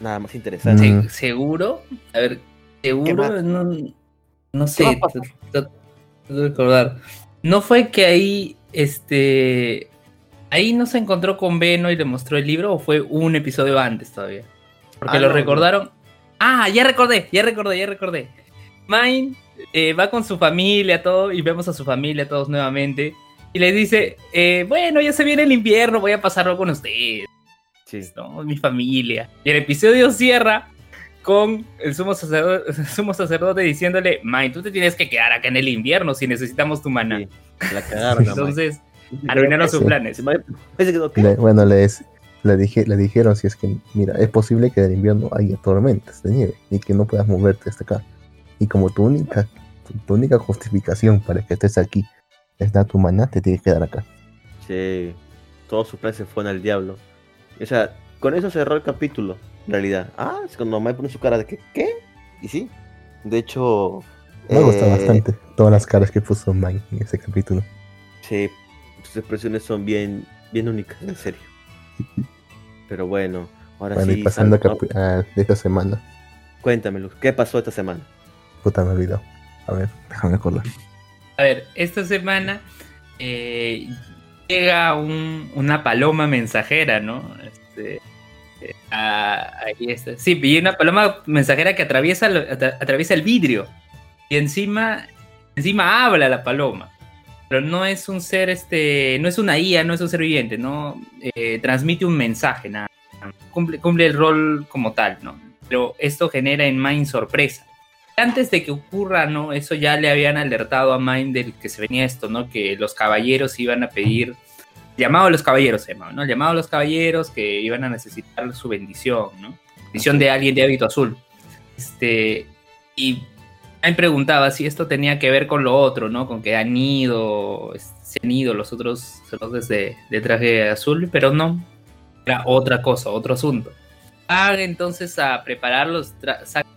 nada más interesante. Mm. Se- ¿Seguro? A ver, ¿Qué ¿seguro? No, no ¿Qué sé. va a pasar? t- t- t- de recordar. No fue que ahí, este... Ahí no se encontró con Beno y le mostró el libro o fue un episodio antes todavía. Porque Ah, lo no, recordaron. Ah, ya recordé, ya recordé, ya recordé. Mine eh, va con su familia, todo, y vemos a su familia todos nuevamente. Y le dice, eh, bueno, ya se viene el invierno, voy a pasarlo con ustedes. Sí. ¿no? Mi familia. Y el episodio cierra con el sumo sacerdote, sumo sacerdote diciéndole, Mine, tú te tienes que quedar acá en el invierno si necesitamos tu maná. Sí, La cagaron. a Maya. Entonces, arruinaron sus Sí. planes. Bueno, les, le, dije, le dijeron si es que, mira, es posible que en el invierno haya tormentas de nieve y que no puedas moverte hasta acá. Y como tu única, tu, tu única justificación para que estés aquí es dar tu maná, te tienes que quedar acá. Sí, todos sus planes se fueron al diablo. O sea, con eso cerró el capítulo, realidad. Ah, es cuando Mai pone su cara de que, ¿qué? Y sí, de hecho... Me gusta eh, bastante todas las caras que puso Mike en ese capítulo. Sí, sus expresiones son bien, bien únicas, en serio. Pero bueno, ahora Bueno, sí. y pasando a, esta semana. Cuéntame, Luz, ¿qué pasó esta semana? Puta, me he olvidado. A ver, déjame acordar. A ver, esta semana eh, llega un- una paloma mensajera, ¿no? Este, eh, a- ahí está. Sí, y una paloma mensajera que atraviesa el vidrio. Y encima, encima habla la paloma. Pero no es un ser, este, no es una IA, no es un ser viviente, no Eh, transmite un mensaje, nada. Cumple, cumple el rol como tal, ¿no? Pero esto genera en Mind sorpresa antes de que ocurra, ¿no? Eso ya le habían alertado a Mind del que se venía esto, ¿no? Que los caballeros iban a pedir. Llamado a los caballeros se llamaba, ¿no? Llamado a los caballeros que iban a necesitar su bendición, ¿no? Bendición de alguien de hábito azul. Este. Y Mind preguntaba si esto tenía que ver con lo otro, ¿no? Con que han ido. Se han ido los otros sacerdotes de, de traje azul, pero no. Era otra cosa, otro asunto. Haga entonces a preparar los tra- saca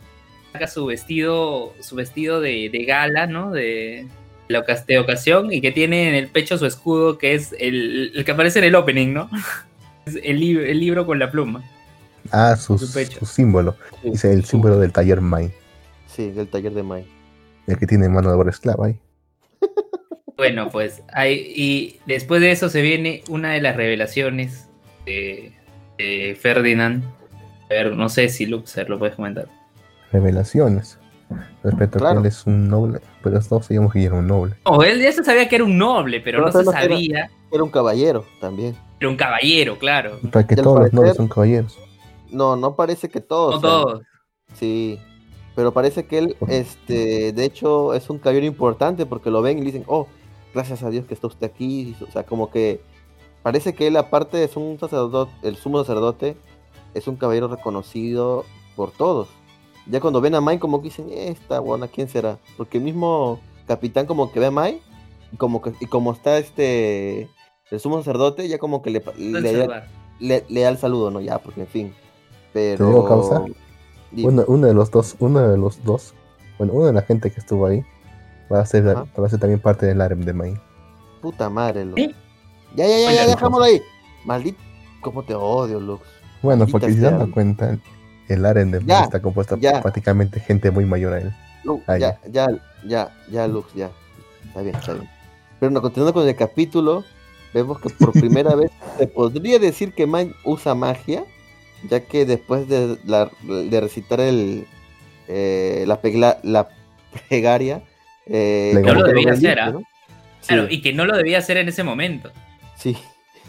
saca su vestido, su vestido de, de gala, ¿no? De, la de ocasión y que tiene en el pecho su escudo, que es el, el que aparece en el opening, ¿no? Es el, lib- el libro con la pluma. Ah, su, Su pecho. su símbolo. Sí, Dice el símbolo del taller Mai. Sí, del taller de Mai. El que tiene mano de obra esclava ahí. Bueno, pues hay, y después de eso se viene una de las revelaciones de, de Ferdinand. A ver, no sé si Luxer lo puedes comentar. Revelaciones. Respecto a Claro. que él es un noble. Pero todos sabíamos que era un noble. Oh, él ya se sabía que era un noble, pero Pero no se que era- sabía. Era un caballero también. Era un caballero, claro. Para que todos los nobles son caballeros. No, no parece que todos. No sean. todos. Sí, pero parece que él, este, de hecho, es un caballero importante porque lo ven y le dicen, oh, gracias a Dios que está usted aquí. O sea, como que parece que él, aparte de ser un sacerdote, el sumo sacerdote, es un caballero reconocido por todos. Ya cuando ven a Mai, como que dicen, esta buena, ¿quién será? Porque el mismo capitán, como que ve a Mai, y como, que, y como está este, el sumo sacerdote, ya como que le, le, celular. le- le da el saludo, ¿no? Ya, porque en fin. Pero. digo causa? Uno, uno de los dos, uno de los dos, bueno, una de la gente que estuvo ahí va a ser, Ajá. va a ser también parte del harem de Mai. Puta madre, Lux. Ya, ya, ya, ya, dejámoslo ahí. Maldito. ¿Cómo te odio, Lux? Bueno, Maldita porque si se dan cuenta, el de Ya, está compuesto ya. por prácticamente gente muy mayor a él. Ya, ya, ya, ya, Lux, ya. Está bien, está bien. Pero no, continuando con el capítulo, vemos que por primera vez se podría decir que Mai usa magia, ya que después de, la- de recitar el, eh, la, pegla- la plegaria, eh, No lo debía hacer, ¿ah? ¿no? Claro, Sí, y que no lo debía hacer en ese momento. sí,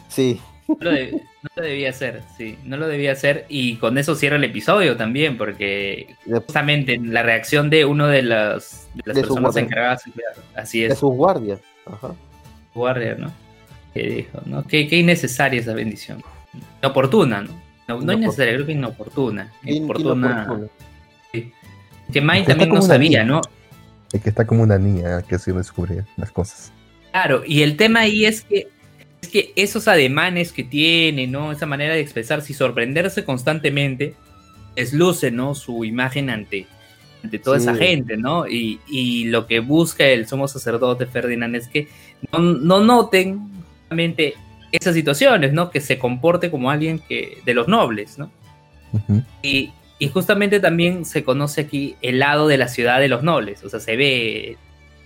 sí. No lo, de- no lo debía hacer, sí, no lo debía hacer. Y con eso cierra el episodio también, porque De, justamente la reacción de uno de las, de las De personas guardia. encargadas, así de es, sus guardias. Ajá. ¿no? Que dijo, ¿no? Qué, qué innecesaria esa bendición. Inoportuna, ¿no? No, no innecesaria, creo que inoportuna. In- Inoportuna. sí. Que Mai Está también no como una sabía, niña. ¿no? El que está como una niña que se descubre las cosas. Claro, y el tema ahí es que es que esos ademanes que tiene, ¿no? Esa manera de expresarse y sorprenderse constantemente, desluce, ¿no? Su imagen ante, ante toda Sí. esa gente, ¿no? Y, y lo que busca el sumo sacerdote Ferdinand es que no, no noten realmente esas situaciones, ¿no? Que se comporte como alguien que de los nobles, ¿no? Y, y justamente también se conoce aquí el lado de la ciudad de los nobles, o sea, se ve,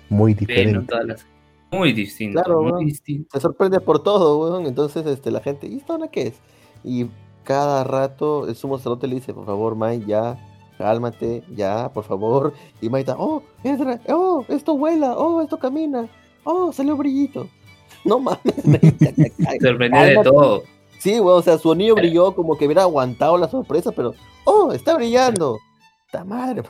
Muy ve, ¿no? diferente. Todas las- muy distinto, Claro, muy distinto. Se sorprende por todo, weón. Entonces, este, la gente, ¿y esta onda qué es? Y cada rato el sumo sacerdote le dice, por favor, Mai, ya, cálmate, ya, por favor. Y Mai está, oh, Ezra, oh, esto vuela, oh, esto camina, oh, salió brillito. No mames, Mai, ya, ya, ya, Se sorprendió de todo. Sí, weón, o sea, su anillo brilló como que hubiera aguantado la sorpresa, pero, oh, está brillando. ¡Ta madre!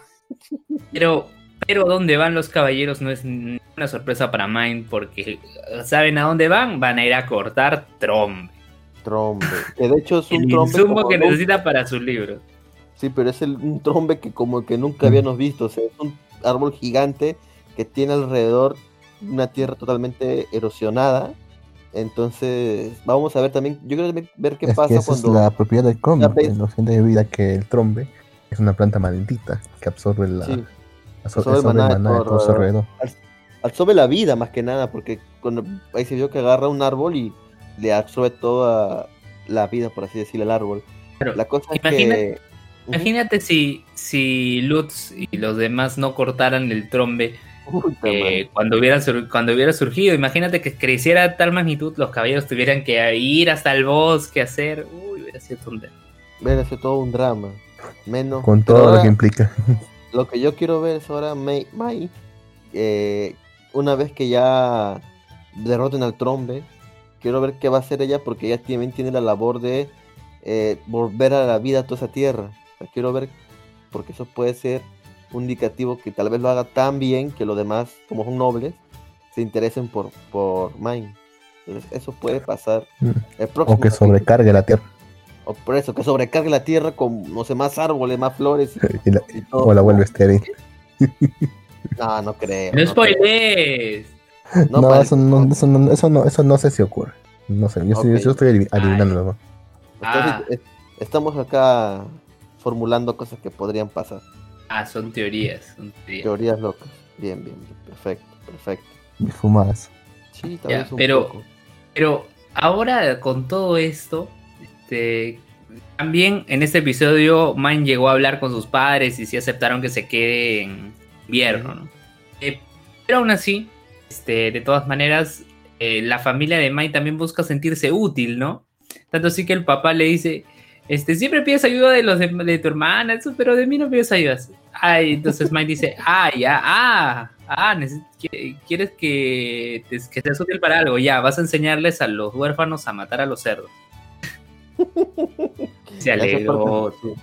Pero, pero dónde van los caballeros no es una sorpresa para Mind porque saben a dónde van, van a ir a cortar trombe. Trombe. Que de hecho es un El trombe. insumo que nunca- necesita para sus libros. Sí, pero es el, un trombe que como que nunca habíamos visto. O sea, es un árbol gigante que tiene alrededor una tierra totalmente erosionada Entonces, vamos a ver también, yo quiero también ver qué es pasa que esa cuando... es la propiedad del trombe. la En los gente vida que el trombe es una planta maldita que absorbe la Sí, absorbe, maná maná todo todo la vida más que nada, porque cuando ahí se vio que agarra un árbol y le absorbe toda la vida, por así decirlo, al árbol. Pero La cosa es imagina- que... Imagínate si, si Lutz y los demás no cortaran el trombe eh, cuando, hubiera cuando hubiera surgido. Imagínate que creciera a tal magnitud, los caballeros tuvieran que ir hasta el bosque a hacer. Uy, hubiera sido tonto. Ver, eso es todo un drama. Menos. Con todo lo que implica. lo que yo quiero ver es ahora Mai, Mai, eh, una vez que ya derroten al trombe, quiero ver qué va a hacer ella porque ella también tiene la labor de eh, volver a la vida a toda esa tierra. O sea, quiero ver, porque eso puede ser un indicativo que tal vez lo haga tan bien que los demás, como son nobles, se interesen por, por. Entonces, eso puede pasar el próximo O que capítulo. sobrecargue la tierra. O por eso, que sobrecargue la tierra con, no sé, más árboles, más flores. Y la- y todo. o la vuelve estéril. No, no creo. No no spoilees. creo. No, para- eso, no, eso, no, eso, no, eso no sé si ocurre. No sé, yo, estoy- yo estoy adiv- adivinando. ¿no? Entonces, Ah. es- estamos acá formulando cosas que podrían pasar. Ah, son teorías. Son teorías. Teorías locas. Bien, bien, bien. Perfecto, perfecto. Mis fumadas. Sí, tal Ya, vez un pero- poco. Pero ahora con todo esto, este, también en este episodio Mine llegó a hablar con sus padres y sí aceptaron que se quede en invierno, ¿no? Eh, pero aún así, este, de todas maneras, eh, la familia de Mine también busca sentirse útil, ¿no? Tanto así que el papá le dice, este, siempre pides ayuda de los de, de tu hermana, eso, pero de mí no pides ayuda. Ay, entonces Mike dice, ah, ya, ah, ah, quieres que, que seas útil para algo, ya, vas a enseñarles a los huérfanos a matar a los cerdos. Se alegró. su,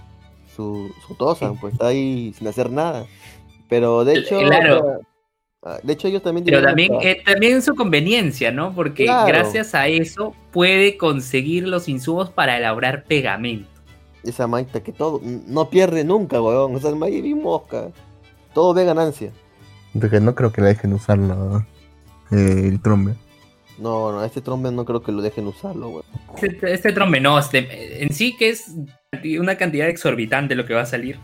su, su tosan, pues está ahí sin hacer nada. Pero de hecho, Claro. ah, de hecho ellos también Pero tienen también, eh, también su conveniencia, ¿no? Porque Claro. gracias a eso puede conseguir los insumos para elaborar pegamento. esa maita que todo, no pierde nunca, weón. O sea, el maíz bien mosca. Todo ve ganancia. Porque no creo que le dejen usar la- eh, el trombe. No, no, este trombe no creo que lo dejen usarlo, weón. Este, este trombe no, este, en sí que es una cantidad exorbitante lo que va a salir.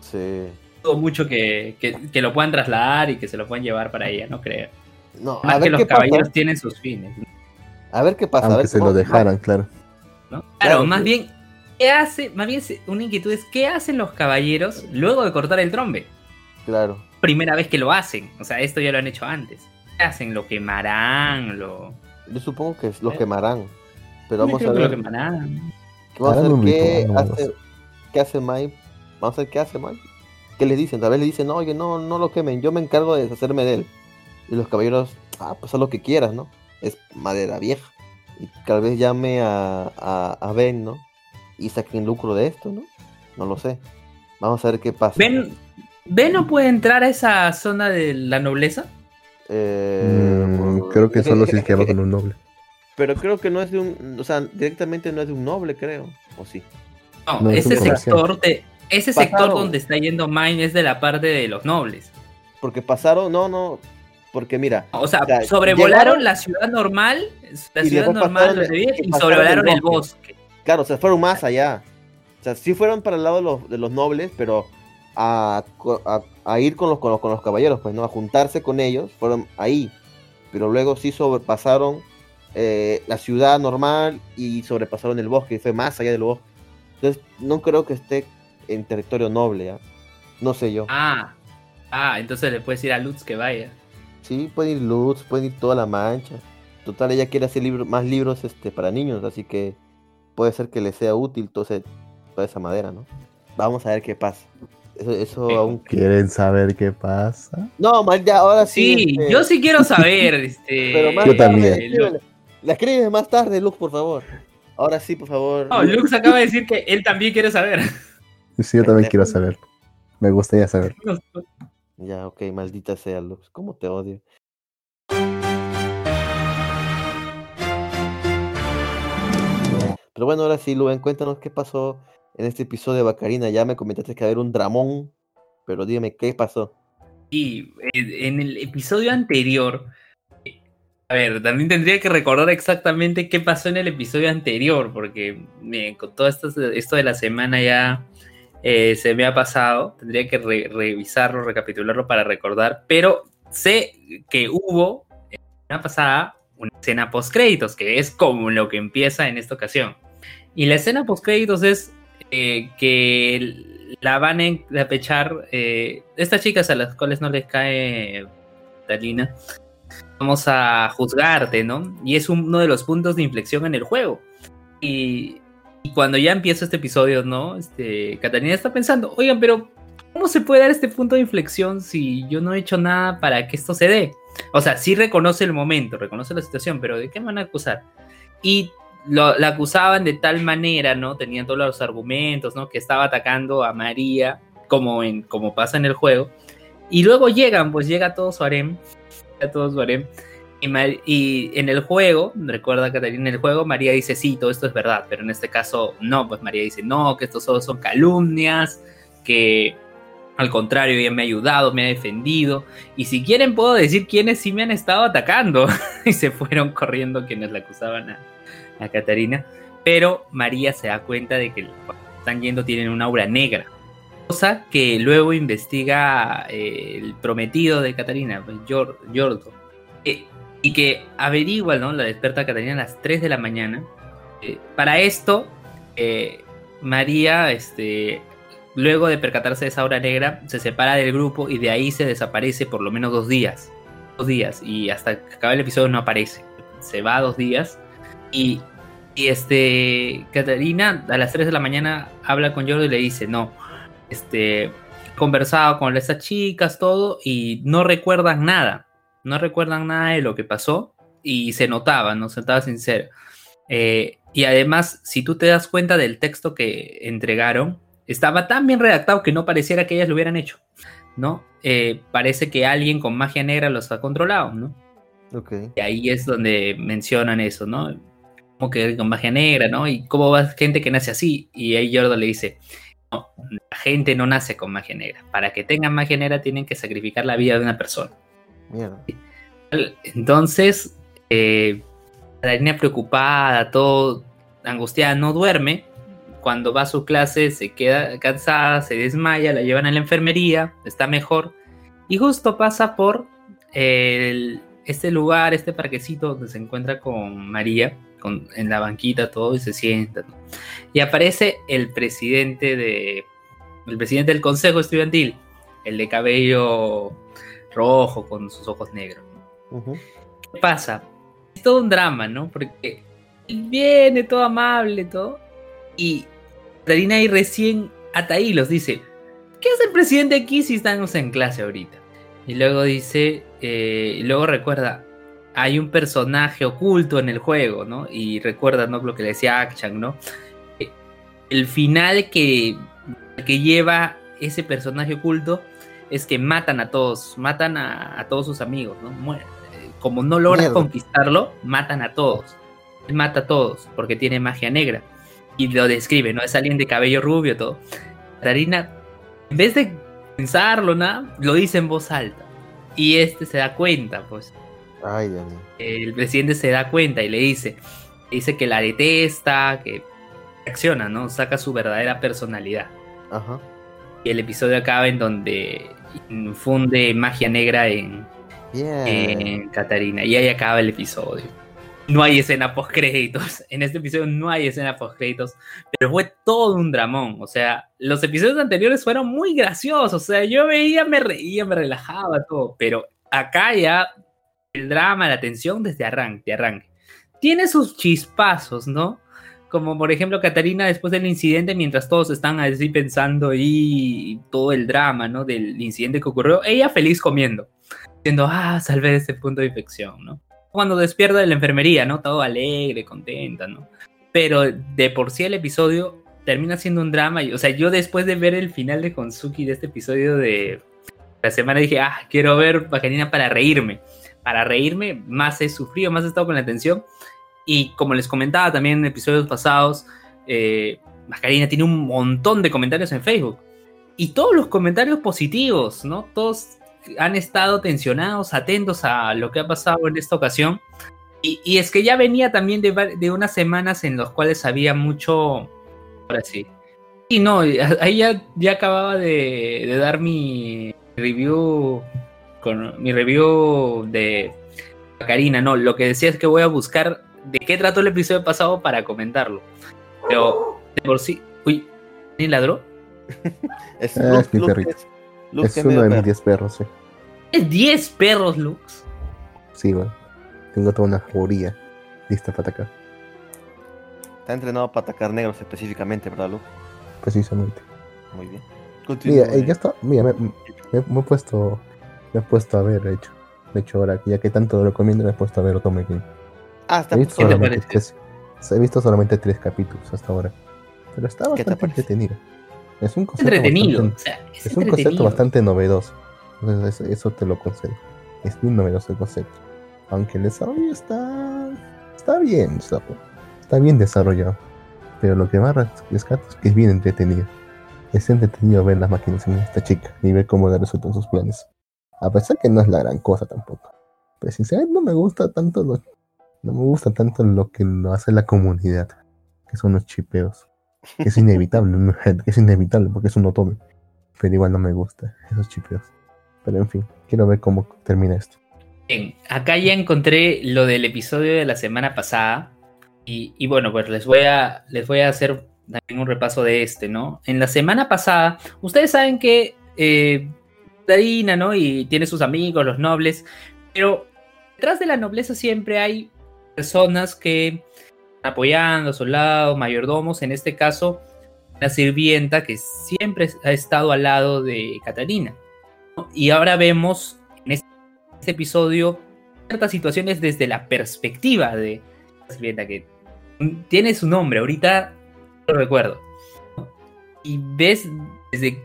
Sí. Dudo mucho que, que- que lo puedan trasladar y que se lo puedan llevar para ella, no creo. No, a Más que ver los qué pasa. caballeros tienen sus fines. A ver qué pasa. a Aunque ver se cómo- lo dejaran, claro. ¿no? Claro, Claro, más bien, ¿qué hace? Más bien, una inquietud es, ¿qué hacen los caballeros luego de cortar el trombe? Claro. Primera vez que lo hacen. O sea, esto ya lo han hecho antes. ¿Qué hacen? ¿Lo quemarán? ¿Lo, Yo supongo que lo quemarán. Pero vamos a creo que lo ver. quemarán. Vamos a ver qué hace, qué hace Mike. Vamos a ver qué hace Mike. ¿Qué les dicen? Tal vez le dicen, no, oye, no, no lo quemen, yo me encargo de deshacerme de él. Y los caballeros, ah, pues haz lo que quieras, ¿no? Es madera vieja. Y tal vez llame a, a, a Ben, ¿no? Y saquen lucro de esto, ¿no? No lo sé. Vamos a ver qué pasa. ¿Ven, ¿Ven no puede entrar a esa zona de la nobleza? Eh, Mm, creo que solo si es que va con un noble. Pero creo que no es de un, o sea, directamente no es de un noble, creo. ¿O sí? No, No, es ese sector de, ese sector donde está yendo Mine es de la parte de los nobles. Porque pasaron, no, no, porque mira, O sea, O sea, sobrevolaron llegaron- la ciudad normal, la ciudad normal donde viven, y sobrevolaron el el bosque. claro, se fueron más allá. O sea, sí fueron para el lado de los, de los nobles, pero a, co- a- a ir con los, con los con los caballeros, pues, ¿no? A juntarse con ellos, fueron ahí. Pero luego sí sobrepasaron eh, la ciudad normal y sobrepasaron el bosque, y fue más allá del bosque. Entonces, no creo que esté en territorio noble, ¿ah? No sé yo. Ah, ah, entonces le puedes decir a Lutz que vaya. Sí, puede ir Lutz, puede ir toda la mancha. Total, ella quiere hacer libro- más libros este, para niños, así que puede ser que le sea útil todo ese- toda esa madera, ¿no? Vamos a ver qué pasa. Eso, eso Sí. aún... ¿Quieren saber qué pasa? No, mal, ya, ahora sí. Sí, este, yo sí quiero saber, este. Pero más Yo tarde, también. La escribes más tarde, Lux, por favor. Ahora sí, por favor. No, Lux acaba de decir que él también quiere saber. Sí, yo también quiero saber. Me gustaría saber. Ya, ok, maldita sea, Lux. ¿Cómo te odio? Pero bueno, ahora sí, Luen, cuéntanos qué pasó en este episodio de Bacarina. Ya me comentaste que va a haber un dramón, pero dígame qué pasó. Y eh, en el episodio anterior, eh, A ver, también tendría que recordar exactamente qué pasó en el episodio anterior, porque con todo esto, esto de la semana ya eh, se me ha pasado. Tendría que re- revisarlo, recapitularlo para recordar. Pero sé que hubo en la semana pasada una escena post créditos, que es como lo que empieza en esta ocasión. Y la escena post créditos es eh, que la van a a pechar eh, estas chicas a las cuales no les cae Talina vamos a juzgarte, ¿no? Y es uno de los puntos de inflexión en el juego. Y, y cuando ya empieza este episodio, ¿no? Este, Catalina está pensando, oigan, pero ¿cómo se puede dar este punto de inflexión si yo no he hecho nada para que esto se dé? O sea, sí reconoce el momento, reconoce la situación, pero ¿de qué me van a acusar? Y lo- la acusaban de tal manera, ¿no? Tenían todos los argumentos, ¿no? Que estaba atacando a María, como, en, como pasa en el juego. Y luego llegan, pues llega todo su harem, llega todo su harem. Y en el juego, recuerda Catalina, en el juego María dice, sí, todo esto es verdad, pero en este caso no, pues María dice, no, que esto solo son calumnias, que al contrario, ella me ha ayudado, me ha defendido, y si quieren puedo decir quiénes sí me han estado atacando, y se fueron corriendo quienes la acusaban a, a Catarina, pero María se da cuenta de que están yendo tienen una aura negra, cosa que luego investiga eh, el prometido de Catarina, pues, Yor- Yordo, eh, y que averigua, ¿no? La despierta a Catarina a las 3 de la mañana. Eh, para esto, eh, María, este, luego de percatarse de esa aura negra, se separa del grupo y de ahí se desaparece por lo menos dos días. Dos días, y hasta que acaba el episodio no aparece. Se va dos días. Y, y este, Catarina a las 3 de la mañana habla con Jordo y le dice, no, este, conversado con estas chicas, todo, y no recuerdan nada. No recuerdan nada de lo que pasó y se notaba, ¿no? Se notaba sincero. Eh, y además, si tú te das cuenta del texto que entregaron, estaba tan bien redactado que no pareciera que ellas lo hubieran hecho, ¿no? Eh, parece que alguien con magia negra los ha controlado, ¿no? Ok. Y ahí es donde mencionan eso, ¿no? Como que con magia negra, ¿no? Y cómo va gente que nace así. Y ahí Jordan le dice, no, la gente no nace con magia negra. Para que tengan magia negra tienen que sacrificar la vida de una persona. Mierda. Entonces, eh, la niña preocupada, todo angustiada, no duerme. Cuando va a su clase se queda cansada, se desmaya, la llevan a la enfermería, está mejor. Y justo pasa por el- este lugar, este parquecito donde se encuentra con María, con, en la banquita todo y se sienta. ¿no? Y aparece el presidente de el presidente del consejo estudiantil, el de cabello rojo con sus ojos negros. ¿no? ¿Qué pasa? Es todo un drama, ¿no? Porque viene todo amable, todo. Y Darina ahí recién hasta ahí los dice, ¿qué hace el presidente aquí si estamos en clase ahorita? Y luego dice, eh, y luego recuerda, hay un personaje oculto en el juego, ¿no? Y recuerda, ¿no? Lo que le decía Akchan, ¿no? Eh, El final que, que lleva ese personaje oculto es que matan a todos, matan a, a todos sus amigos, ¿no? Eh, Como no Mierda. conquistarlo, matan a todos. Él mata a todos porque tiene magia negra. Y lo describe, ¿no? Es alguien de cabello rubio, todo. Darina, en vez de pensarlo, nada, lo dice en voz alta. Y este se da cuenta, pues. Ay, Dios mío. El presidente se da cuenta y le dice, dice que la detesta, que reacciona, ¿no? Saca su verdadera personalidad. Ajá. Y el episodio acaba en donde infunde magia negra en, en Katarina. Y ahí acaba el episodio. No hay escena post créditos. En este episodio no hay escena post créditos. Pero fue todo un dramón. O sea, los episodios anteriores fueron muy graciosos. O sea, yo veía, me reía, me relajaba todo. Pero acá ya el drama, la tensión desde arranque, de arranque. Tiene sus chispazos, ¿no? Como por ejemplo Catarina después del incidente, mientras todos están así pensando y todo el drama, ¿no? Del incidente que ocurrió, ella feliz comiendo diciendo, ah, salvé este punto de infección, ¿no? Cuando despierta de la enfermería, ¿no? Todo alegre, contenta, ¿no? Pero de por sí el episodio termina siendo un drama. Y, o sea, yo después de ver el final de Konsuki de este episodio de la semana dije, ah, quiero ver Bacanina para reírme. Para reírme, más he sufrido, más he estado con la tensión. Y como les comentaba también en episodios pasados, eh, Mascarina tiene un montón de comentarios en Facebook. Y todos los comentarios positivos, ¿no? Todos han estado tensionados, atentos a lo que ha pasado en esta ocasión. Y, y es que ya venía también de, de unas semanas en las cuales había mucho. Ahora sí. Y no, ahí ya, ya acababa de, de dar mi review. Con mi review de Karina. No, lo que decía es que voy a buscar de qué trató el episodio pasado para comentarlo. Pero de por sí. Uy, ¿quién ladró? Es, Ah, es mi perrito. es, Luke es es uno de mis perro. 10 perros, sí. Es 10 perros, Lux. Sí, bueno. Tengo toda una jauría lista para atacar, Está entrenado para atacar negros específicamente, ¿verdad, Luke? precisamente. Muy bien. Mira, Continúe. eh, ya está. Mira, me, me- me he puesto. Me he puesto a ver, de hecho. De hecho, ahora que ya que tanto lo recomiendo, me he puesto a ver Otome Game. Ah, está He visto, ¿Qué te parece? tres, he visto solamente tres capítulos hasta ahora. Pero está ¿Qué te bastante entretenido. Es un concepto Entretenido. bastante- o sea, es, es un concepto bastante novedoso. Entonces, eso, eso te lo concedo. Es bien novedoso el concepto. Aunque el desarrollo está. Está bien, está, está bien desarrollado. Pero lo que más rescato es que es bien entretenido. Es entretenido ver las máquinas en esta chica y ver cómo le resultan sus planes. A pesar que no es la gran cosa tampoco. Pero sinceramente no me gusta tanto lo, no me gusta tanto lo que lo hace la comunidad. Que son los chipeos. Que es inevitable, ¿no? que es inevitable porque es un otome. Pero igual no me gusta esos chipeos. Pero en fin, quiero ver cómo termina esto. Bien, acá ya encontré lo del episodio de la semana pasada. Y, y bueno, pues les voy a les voy a hacer también un repaso de este, ¿no? En la semana pasada, ustedes saben que eh, Darina, ¿no? Y tiene sus amigos, los nobles, pero detrás de la nobleza siempre hay personas que apoyando lado, mayordomos, en este caso, la sirvienta que siempre ha estado al lado de Catalina. Y ahora vemos en este este episodio ciertas situaciones desde la perspectiva de la sirvienta que tiene su nombre, ahorita lo recuerdo. Y ves desde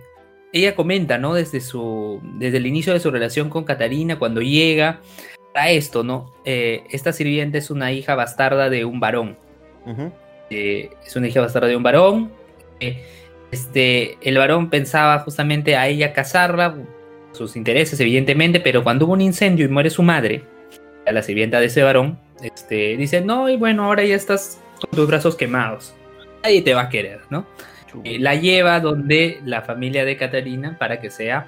ella comenta, ¿no? Desde su desde el inicio de su relación con Catarina cuando llega a esto, ¿no? Eh, esta sirvienta es una hija bastarda de un varón. Eh, es una hija bastarda de un varón. Eh, este, el varón pensaba justamente a ella casarla, sus intereses, evidentemente, pero cuando hubo un incendio y muere su madre, a la sirvienta de ese varón, este, dice, no, y bueno, ahora ya estás con tus brazos quemados. Nadie te va a querer, ¿no? Eh, la lleva donde la familia de Catarina para que sea.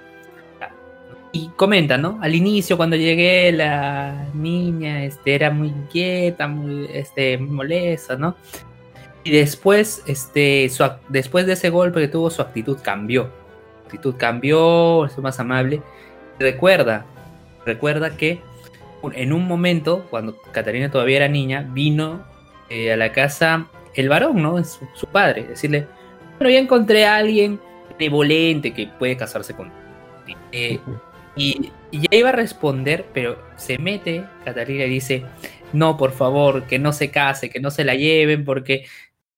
Y comenta, ¿no? Al inicio, cuando llegué, la niña este, era muy inquieta, muy este, molesta, ¿no? Y después, este, su después de ese golpe que tuvo, su actitud cambió. Su actitud cambió, es más amable. Recuerda, recuerda que en un momento, cuando Catarina todavía era niña, vino eh, a la casa el varón, ¿no? Su, su padre, decirle, bueno, ya encontré a alguien benevolente que puede casarse con eh, y, ya iba a responder, pero se mete Catarina y dice, no, por favor, que no se case, que no se la lleven, porque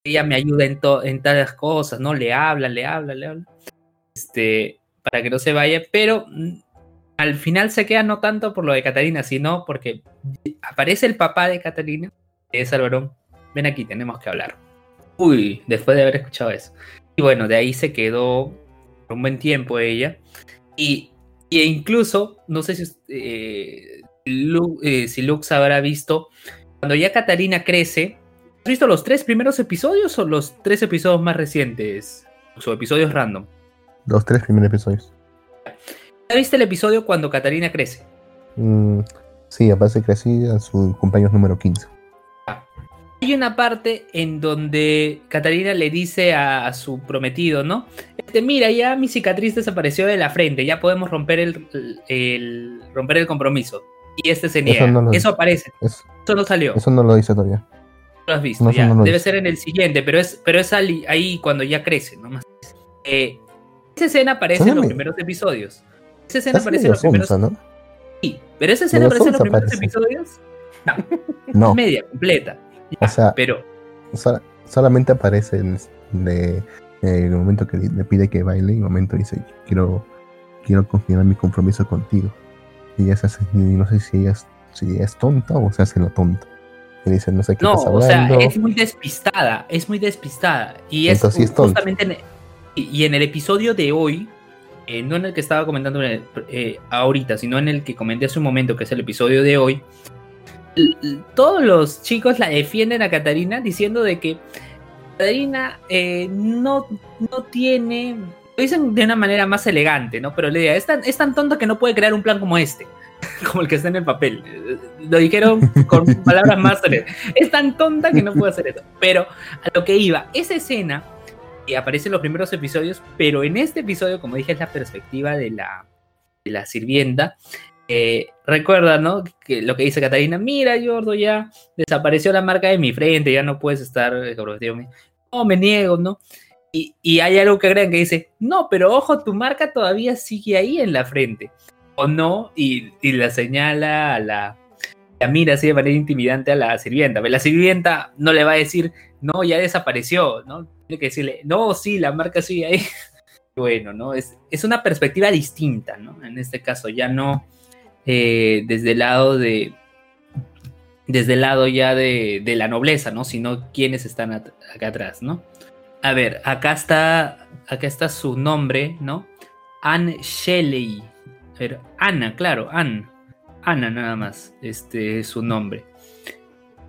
ella me ayuda en, en tales cosas, ¿no? Le habla, le habla, le habla, este, para que no se vaya, pero mm, al final se queda no tanto por lo de Catarina, sino porque aparece el papá de Catarina, que es el varón, ven aquí, tenemos que hablar. Uy, después de haber escuchado eso. Y bueno, de ahí se quedó por un buen tiempo ella. Y, y incluso, no sé si, eh, eh, si Lux habrá visto, cuando ya Catalina crece, ¿has visto los tres primeros episodios o los tres episodios más recientes? O episodios random. Los tres primeros episodios. ¿Ya viste el episodio cuando Catalina crece? Mm, sí, aparece que así a su compañero número 15. Hay una parte en donde Catalina le dice a, a su prometido, ¿no? Este, mira, ya mi cicatriz desapareció de la frente, ya podemos romper el, el- romper el compromiso. Y este se niega. Eso, no aparece. Es- Eso no salió. eso no lo dice todavía. No lo has visto, no, ya. no Debe dice. ser en el siguiente, pero es, pero es ahí cuando ya crece, ¿no? Eh, esa escena aparece en los primeros episodios. Esa escena Es aparece en los primeros sonsa, ¿no? Sí, pero esa escena aparece en los primeros episodios. No, Es media, completa. O sea, Pero sola- solamente aparece en de, eh, el momento que le pide que baile y el momento dice, quiero, quiero confirmar mi compromiso contigo. Y ella se hace, no sé si ella, es, si ella es tonta o se hace la tonta. Y dice, no sé qué No, estás o sea, es muy despistada, es muy despistada. Y es Entonces es justamente en, y en el episodio de hoy, eh, no en el que estaba comentando eh, ahorita, sino en el que comenté hace un momento, que es el episodio de hoy, todos los chicos la defienden a Catarina diciendo de que Catarina eh, no, no tiene, lo dicen de una manera más elegante, ¿no? Pero le diga, es tan, es tan tonta que no puede crear un plan como este, como el que está en el papel. Eh, Lo dijeron con palabras más solemnes. Es tan tonta que no puede hacer eso. Pero a lo que iba, esa escena que aparece en los primeros episodios, pero en este episodio, como dije, es la perspectiva de la, de la sirvienta. Eh, recuerda, ¿no? Que lo que dice Catalina, mira, Yordo, ya desapareció la marca de mi frente, ya no puedes estar eh, comprometido. No, me niego, ¿no? Y, y hay algo que agregan que dice, no, pero ojo, tu marca todavía sigue ahí en la frente. O no, y, y la señala a la, la mira así de manera intimidante a la sirvienta. La sirvienta no le va a decir, no, ya desapareció, ¿no? Tiene que decirle, no, sí, la marca sigue ahí. Bueno, ¿no? Es, es una perspectiva distinta, ¿no? En este caso, ya no eh, desde el lado de. Desde el lado ya de, de la nobleza, ¿no? Sino quienes están acá atrás, ¿no? A ver, acá está. Acá está su nombre, ¿no? Anne Shelley. A ver, Ana, claro, Anne. Ana nada más. Este es su nombre.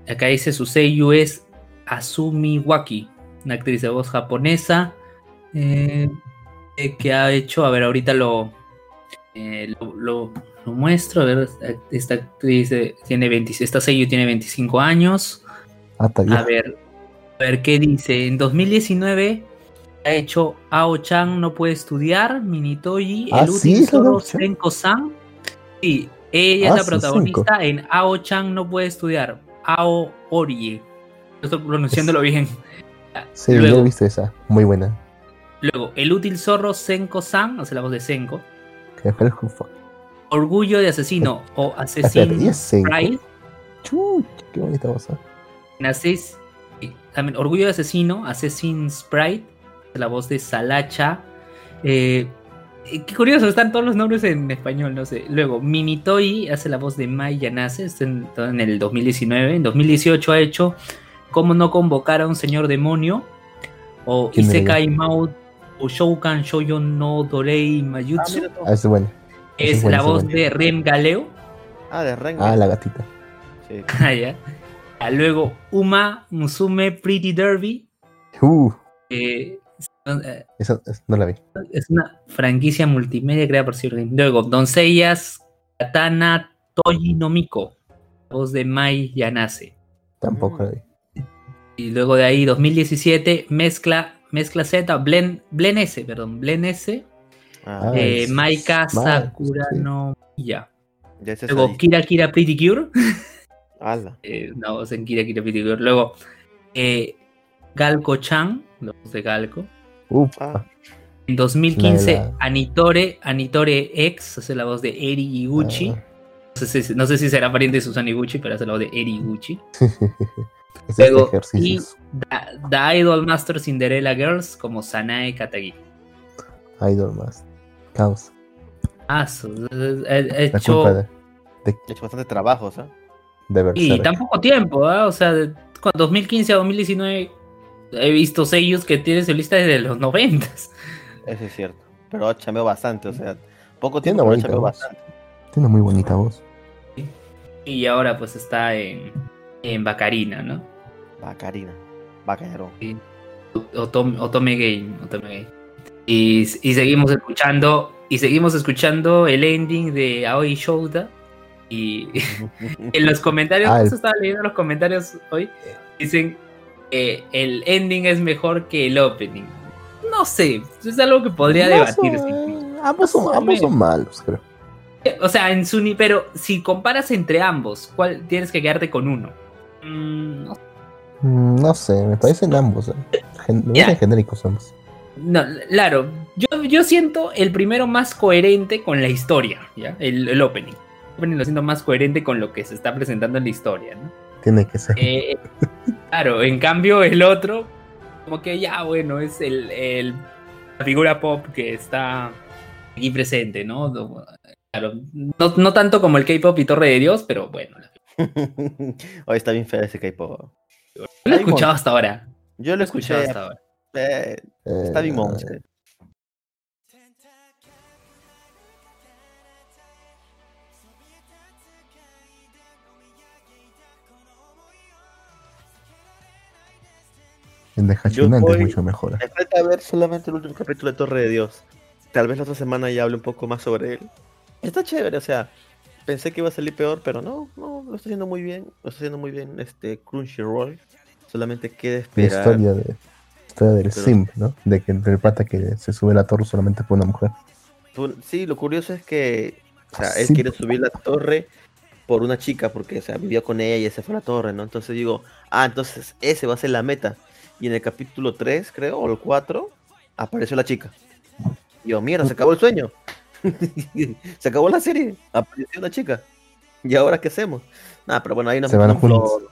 Acá dice su seiyuu es Asumi Waki, una actriz de voz japonesa eh, que ha hecho, a ver, ahorita lo, eh, lo- lo muestro, a ver, esta actriz eh, tiene 20, esta seiyuu tiene 25 años, Ah, está bien. a ver, a ver qué dice, en 2019 ha hecho Ao-chan no puede estudiar, Minitoyi, Ah, el sí, zorro Ao-chan. Senko-san, sí, ella Ah, es la sí, protagonista en Ao-chan no puede estudiar, Ao Orie, estoy pronunciándolo bien. Sí, yo Luego- he visto esa. Muy buena. Luego, el útil zorro Senko-san, hace la voz de Senko. Que fue el. Orgullo de asesino o Espérate, ¿y asesino es Senko? Pride. Chuch, qué bonita voz. ¿eh? También, Orgullo de asesino, Assassin Sprite, hace la voz de Salacha. Eh, eh, qué curioso, están todos los nombres en español, no sé. Luego, Minitoy hace la voz de Mai Yanase, está en, en el 2019. En 2018 ha hecho Cómo no convocar a un señor demonio. O ¿Quién era Isekai o Shoukan Shoujo no Dorei Mayutsu. Ah, es buena. Es la voz de Rem Galeo. Ah, de Rengar. Ah, la gatita. Sí. Ah, ya. Ah, Luego Uma Musume Pretty Derby. Uh, eh, esa, esa no la vi. es una franquicia multimedia creada por Sir. Luego Doncellas Katana Toji no Miko. Voz de Mai Yanase. Tampoco la vi. Y luego de ahí 2017 mezcla mezcla Z Blen, Blen S, perdón, Blen S. Ah, eh, es Maika Smart, Sakura sí. no ya. Luego ahí. Kira Kira Pretty Cure. Ala. eh, una voz en Kira Kira Pretty Cure. Luego eh, Galco Chan, la voz de Galco. Ah. En 2015, La de la- Anitore, Anitore X, hace la voz de Eri Iguchi. ah. No, sé si, no sé si será pariente de Susan Iguchi, pero hace la voz de Eri Iguchi. Luego, y. The, The Idol Master Cinderella Girls como Sanae Katagi. Idol más. Caos. Ah, he, hecho. de, de, He hecho bastante trabajo, ¿sabes? de Y tan poco tiempo, ¿ah? O sea, de con 2015 a 2019 he visto sellos que tienen su lista desde los 90. Eso es cierto. Pero chambeó bastante, o sea, poco Tiene tiempo, una pero bonita chambeó voz. bastante. Tiene muy bonita voz. Y ahora pues está en, en Bacarina, ¿no? Bacarina. Bacarón. Otome, Otome Game, Otome Game. Y, y seguimos escuchando y seguimos escuchando el ending de Aoi Shouda y en los comentarios Ah, el- estaba leyendo los comentarios hoy dicen que el ending es mejor que el opening no sé es algo que podría No debatirse son- incluso. ambos, son, ambos malos, creo. o sea en su ni pero si comparas entre ambos cuál tienes que quedarte con uno Mm, no Mm, No sé, me parecen ambos. eh. Gen- genéricos ambos. No, claro, yo, yo siento el primero más coherente con la historia, ¿ya? El, el opening. El opening lo siento más coherente con lo que se está presentando en la historia, ¿no? Tiene que ser. Eh, claro, en cambio el otro, como que ya, bueno, es el, el- la figura pop que está aquí presente, ¿no? Claro, no, no tanto como el K-pop y Torre de Dios, pero bueno, Hoy está bien feo ese K-pop. yo lo he escuchado hasta ahora. Yo lo Lo he escuchado hasta ahora. eh, Está Monster. El de es mucho mejor. Me falta ver solamente el último capítulo de Torre de Dios. Tal vez la otra semana ya hable un poco más sobre él. Está chévere, o sea, pensé que iba a salir peor, pero no, no, lo está haciendo muy bien. Lo está haciendo muy bien este Crunchyroll. Solamente queda esperar historia del Pero- Simp, ¿no? De que el pata que se sube la torre solamente por una mujer. Tú- Sí, lo curioso es que, o sea, él Sí. quiere subir la torre por una chica, porque, o sea, vivió con ella y ese fue a la torre, ¿no? Entonces digo, ah, entonces ese va a ser la meta. Y en el capítulo 3, creo, o el 4, apareció la chica. Y yo, mira, se acabó el sueño. se acabó la serie. Apareció la chica. ¿Y ahora qué hacemos? Nada, pero bueno, ahí nos Se van juntos. flor.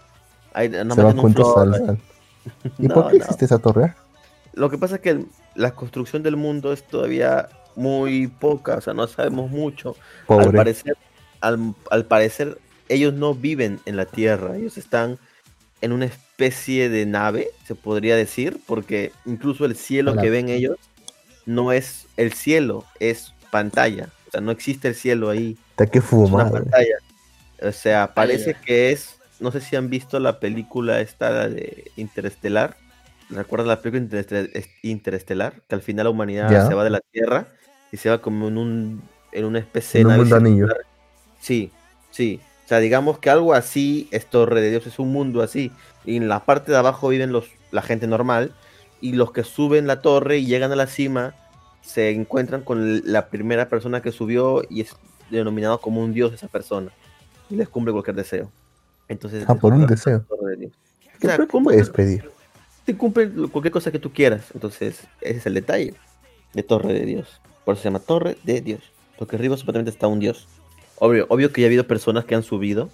Ahí nos se van juntos al. ¿Y No, por qué no. existe esa torre? Lo que pasa es que la construcción del mundo es todavía muy poca, o sea, no sabemos mucho. Al parecer, al, al parecer, ellos no viven en la Tierra, ellos están en una especie de nave, se podría decir, porque incluso el cielo Hola. que ven ellos no es el cielo, es pantalla. O sea, no existe el cielo ahí, Está que es una pantalla. O sea, parece que es, no sé si han visto la película esta de Interestelar. ¿Recuerdan la película Intereste- es- Interestelar? Que al final la humanidad se va de la Tierra y se va como en un en una especie En un anillo. Sí, sí. O sea, digamos que algo así es Torre de Dios, es un mundo así. Y en la parte de abajo viven los, la gente normal. Y los que suben la torre y llegan a la cima se encuentran con la primera persona que subió y es denominado como un dios esa persona. Y les cumple cualquier deseo. Entonces, Ah, por un deseo. De Dios. O ¿Qué sea, qué puedes pedir? te cumple cualquier cosa que tú quieras. Entonces, ese es el detalle de Torre de Dios. Por eso se llama Torre de Dios. Porque arriba supuestamente está un Dios. Obvio, obvio que ya ha habido personas que han subido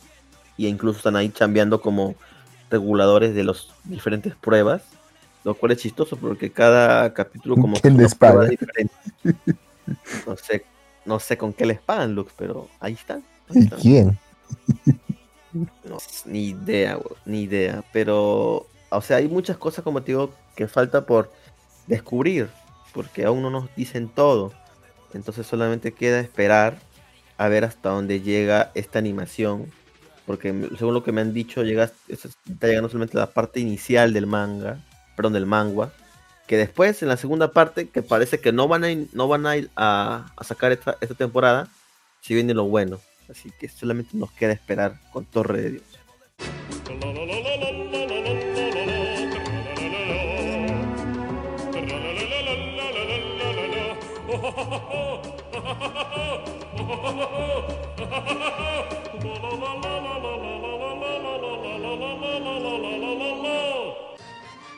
y incluso están ahí chambeando como reguladores de las diferentes pruebas. Lo cual es chistoso porque cada capítulo como que ¿Quién es una les paga? No sé, no sé con qué les pagan, Lux, pero ahí están. ahí ¿Y están. quién? No, ni idea, ni idea. Pero, o sea, hay muchas cosas, como te digo, que falta por descubrir, porque aún no nos dicen todo. Entonces solamente queda esperar a ver hasta dónde llega esta animación. Porque según lo que me han dicho, llega, es- está llegando solamente la parte inicial del manga, perdón, del manga. Que después, en la segunda parte, que parece que no van a no van a, ir a, a sacar esta, esta temporada, si viene lo bueno. Así que solamente nos queda esperar con Torre de Dios.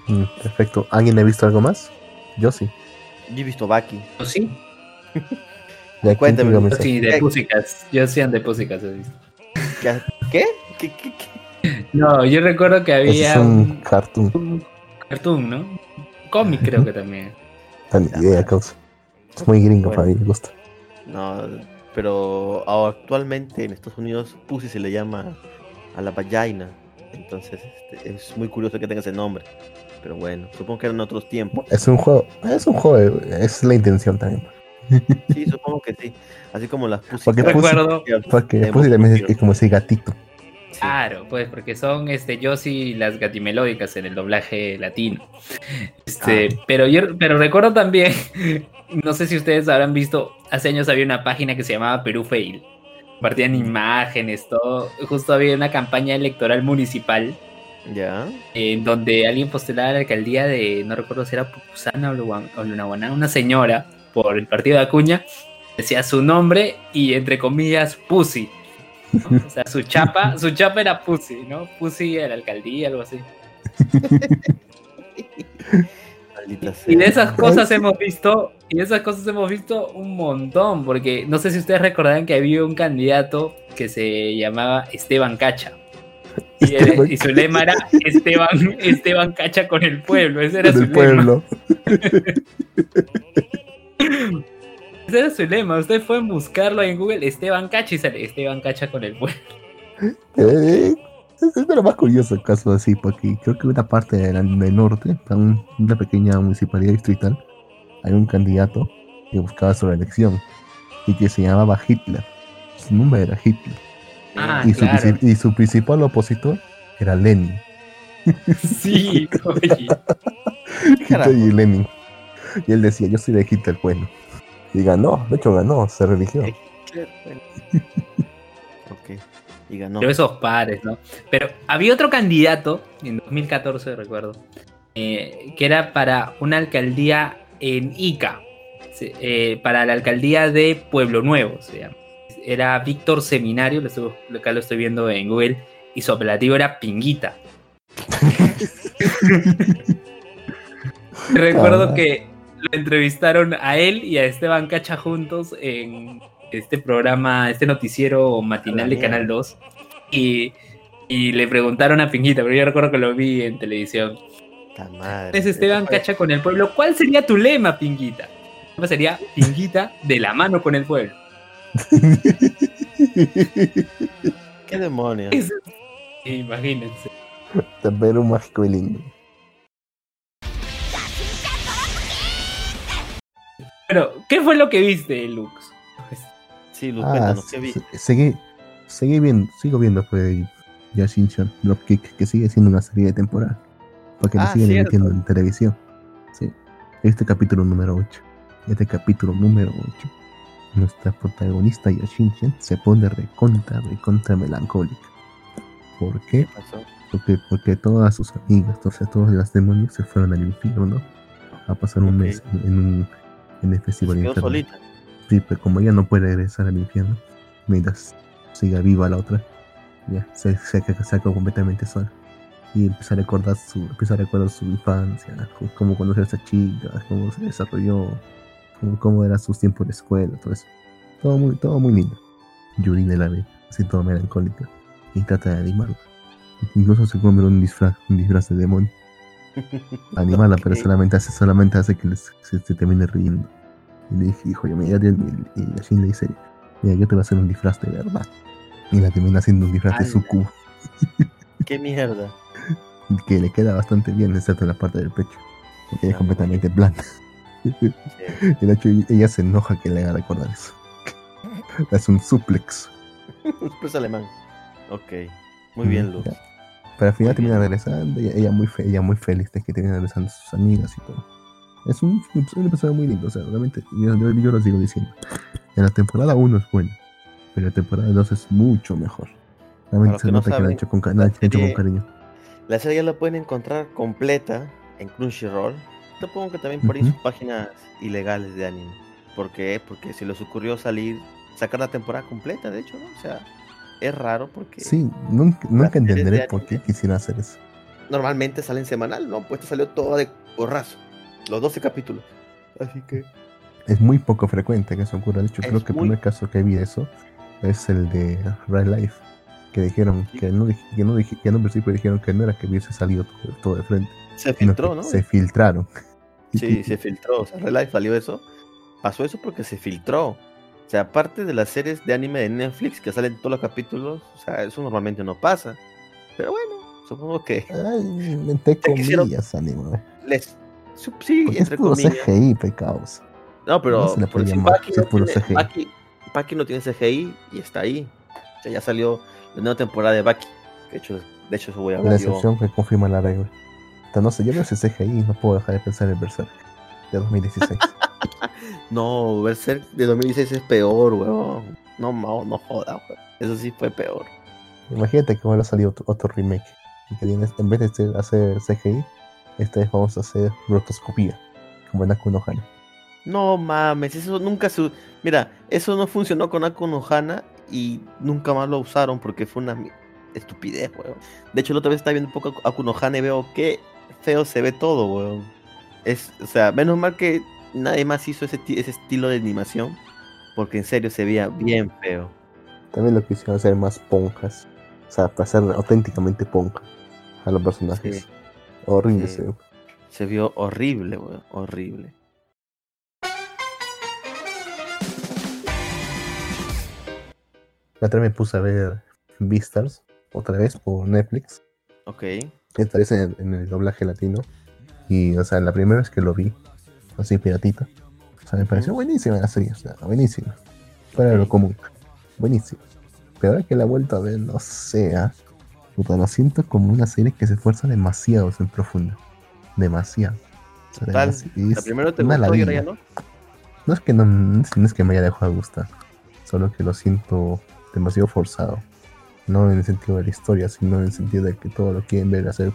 Mm, Perfecto. ¿Alguien ha visto algo más? Yo sí. Yo he visto Baki. ¿O sí? ¿quién Cuéntame, Yo sí, de. Pussycats. Yo sí de he visto. ¿Qué? ¿Qué? ¿Qué, qué, qué? No, yo recuerdo que había es un un, cartoon. un cartoon, ¿no? Cómic creo que también. Tan idea, causa. Es muy gringo para mí, me gusta. No, pero actualmente en Estados Unidos Pussy se le llama a la vagina. Entonces este, es muy curioso que tenga ese nombre. Pero bueno, supongo que eran otros tiempos. Es un juego, es un juego, es la intención también. Sí, supongo que sí. Así como las Pussy. Porque Recuerdo, Porque también es, como ese gatito. Sí. claro, pues porque son este Josie y las gatimelódicas en el doblaje latino. Este, Ah. pero yo pero recuerdo también, no sé si ustedes habrán visto, hace años había una página que se llamaba Perú Fail. Compartían imágenes, todo. Justo había una campaña electoral municipal Ya. en donde alguien postulaba a la alcaldía de, no recuerdo si era Pupusana o Luan- o Lunahuaná, una señora por el partido de Acuña, decía su nombre y entre comillas Pussy. ¿no? O sea, su chapa, su chapa era Pussy, ¿no? Pussy a la alcaldía, algo así. Maldita sea. Y de esas cosas hemos visto, y de esas cosas hemos visto un montón, porque no sé si ustedes recordarán que había un candidato que se llamaba Esteban Cacha. Y, él- Esteban y su lema era Esteban, Esteban Cacha con el pueblo. Ese era Con su el lema. pueblo. Ese era su lema. Ustedes pueden buscarlo en Google, Esteban Cacha, y sale Esteban Cacha con el pueblo. Eh, es, de lo más curioso el caso así, porque creo que una parte del, del norte, una pequeña municipalidad distrital, hay un candidato que buscaba su reelección y que se llamaba Hitler. Su nombre era Hitler. Ah, y, su, claro. y su principal opositor era Lenin. Sí, oye. carajo? y Lenin. Y él decía, yo soy de Hitler, bueno. Y ganó, de hecho ganó, se religió. Hitler, bueno. ok. Y ganó. Pero esos pares, ¿no? Pero había otro candidato, en 2014 recuerdo, eh, que era para una alcaldía en Ica, eh, para la alcaldía de Pueblo Nuevo, se llama. Era Víctor Seminario, lo estoy- acá lo estoy viendo en Google, y su apelativo era Pinguita. Recuerdo Ah. que lo entrevistaron a él y a Esteban Cacha juntos en este programa, este noticiero matinal de. Canal 2. Y, y le preguntaron a Pinguita, pero yo recuerdo que lo vi en televisión. Madre. Es Esteban Cacha con el pueblo. ¿Cuál sería tu lema, Pinguita? El lema sería Pinguita de la mano con el pueblo. ¿Qué demonios? Es- Imagínense. Pero mágico y lindo. Pero, ¿qué fue lo que viste, Lux? Sí, Luz, Ah, cuéntanos, ¿qué viste? se- seguí, seguí viendo, sigo viendo pues Yashin-chan, Dropkick, que sigue siendo una serie de temporada. Porque lo Ah, siguen cierto. emitiendo en televisión. Sí. Este capítulo número 8. Este capítulo número 8. Nuestra protagonista Yashin-chan se pone recontra, recontra melancólica. ¿Por qué? ¿Qué pasó? Porque, porque todas sus amigas, todas, todas las demonios se fueron al infierno a pasar un mes en un en el festival quedó infernal. solita. Sí, pero como ella no puede regresar al infierno, mientras siga viva la otra, ya se, se, se completamente sola. Y empieza a recordar su, empieza a recordar su infancia, cómo conocer a esta chica, cómo se desarrolló, cómo, cómo eran sus tiempos de escuela, todo eso. Todo muy, todo muy lindo. Yurine la ve, así toda melancólica, y trata de animarla. Incluso se come un disfraz, un disfraz de demonio. Animarla, pero solamente hace, solamente hace que les- se, se termine riendo. Y le dije, hijo, yo me y, y Yashin le dice, mira, yo te voy a hacer un disfraz de verdad. Y la termina haciendo un disfraz de Ala. sucubo, ¿Qué mierda? que le queda bastante bien, excepto en la parte del pecho. Porque ella es Ah, completamente plana. Sí. Y de hecho, ella se enoja que le haga recordar eso. Es un suplex. Es alemán. Ok. Muy bien, Luz. Ya. Pero al final termina regresando, ella, ella muy fe- ella muy feliz de que termina regresando sus amigas y todo. Es un, es un episodio muy lindo, o sea, realmente, yo, yo, yo lo sigo diciendo. En la temporada 1 es bueno, pero la temporada 2 es mucho mejor. Realmente se que no nota que lo han hecho con, han hecho con cariño. La serie la pueden encontrar completa en Crunchyroll. Supongo que también por ahí Ujú. sus páginas ilegales de anime. ¿Por qué? Porque se les ocurrió salir, sacar la temporada completa, de hecho, ¿no? O sea, es raro porque Sí, nunca, entenderé por qué anime. quisieran hacer eso. normalmente salen semanal, ¿no? Pues esta salió toda de porrazo. Los 12 capítulos. Así que. Es muy poco frecuente que eso ocurra. De hecho, Es creo que el primer caso que vi de eso es el de Red Life. Que dijeron que no, que no, que en un principio dijeron que no era que hubiese salido todo, todo de frente. Se filtró, ¿no? Se filtraron. Sí, se filtró. O sea, Real Life salió eso. Pasó eso porque se filtró. O sea, aparte de las series de anime de Netflix que salen todos los capítulos, o sea, eso normalmente no pasa. Pero bueno, supongo que Ay, entre Te quisieron- comillas, anime. les. Sí, Porque es entre puro comillas. CGI, pecados. No, pero No se le por puede llamar, si no, es puro tiene, CGI. Baki- Baki no tiene CGI y está ahí. O sea, ya salió la nueva temporada de Baki. De hecho, de hecho eso voy a La hablar yo. excepción que confirma la regla. Hasta no sé, yo veo ese CGI y no puedo dejar de pensar en Berserk de 2016. No, Berserk de 2016 es peor, weón. No, no, no joda, weón. Eso sí fue peor. Imagínate que ahora salió otro, otro remake. Y que tienes, en vez de hacer- CGI, esta vez vamos a hacer rotoscopía. Como en Aku no Hana. No mames, eso nunca se. Mira, eso no funcionó con Aku no Hana y nunca más lo usaron porque fue una estupidez, weón. De hecho, la otra vez estaba viendo un poco Aku no Hana y veo qué feo se ve todo, weón. Es, o sea, menos mal que nadie más hizo ese, ese estilo de animación porque en serio se veía bien feo. También lo quisieron hacer más ponjas. O sea, para hacer auténticamente ponja a los personajes. Sí. Horrible Sí. se vio horrible, weón. Horrible. La otra me puse a ver Beastars, otra vez por Netflix. Ok. Esta vez en el, en el doblaje latino. Y, o sea, la primera vez que lo vi, así piratita. O sea, me pareció buenísima la serie, o sea, buenísima. Fuera de lo común. Buenísima. Pero ahora que la he vuelto a ver, no sé, ¿ah? Puta, lo siento como una serie que se esfuerza demasiado en profunda. Demasiado. O sea, es- La es primero te gustó y ahora ya no. No es que no, no es- que me haya dejado de gustar, solo que lo siento demasiado forzado. No en el sentido de la historia, sino en el sentido de que todo lo quieren ver hacer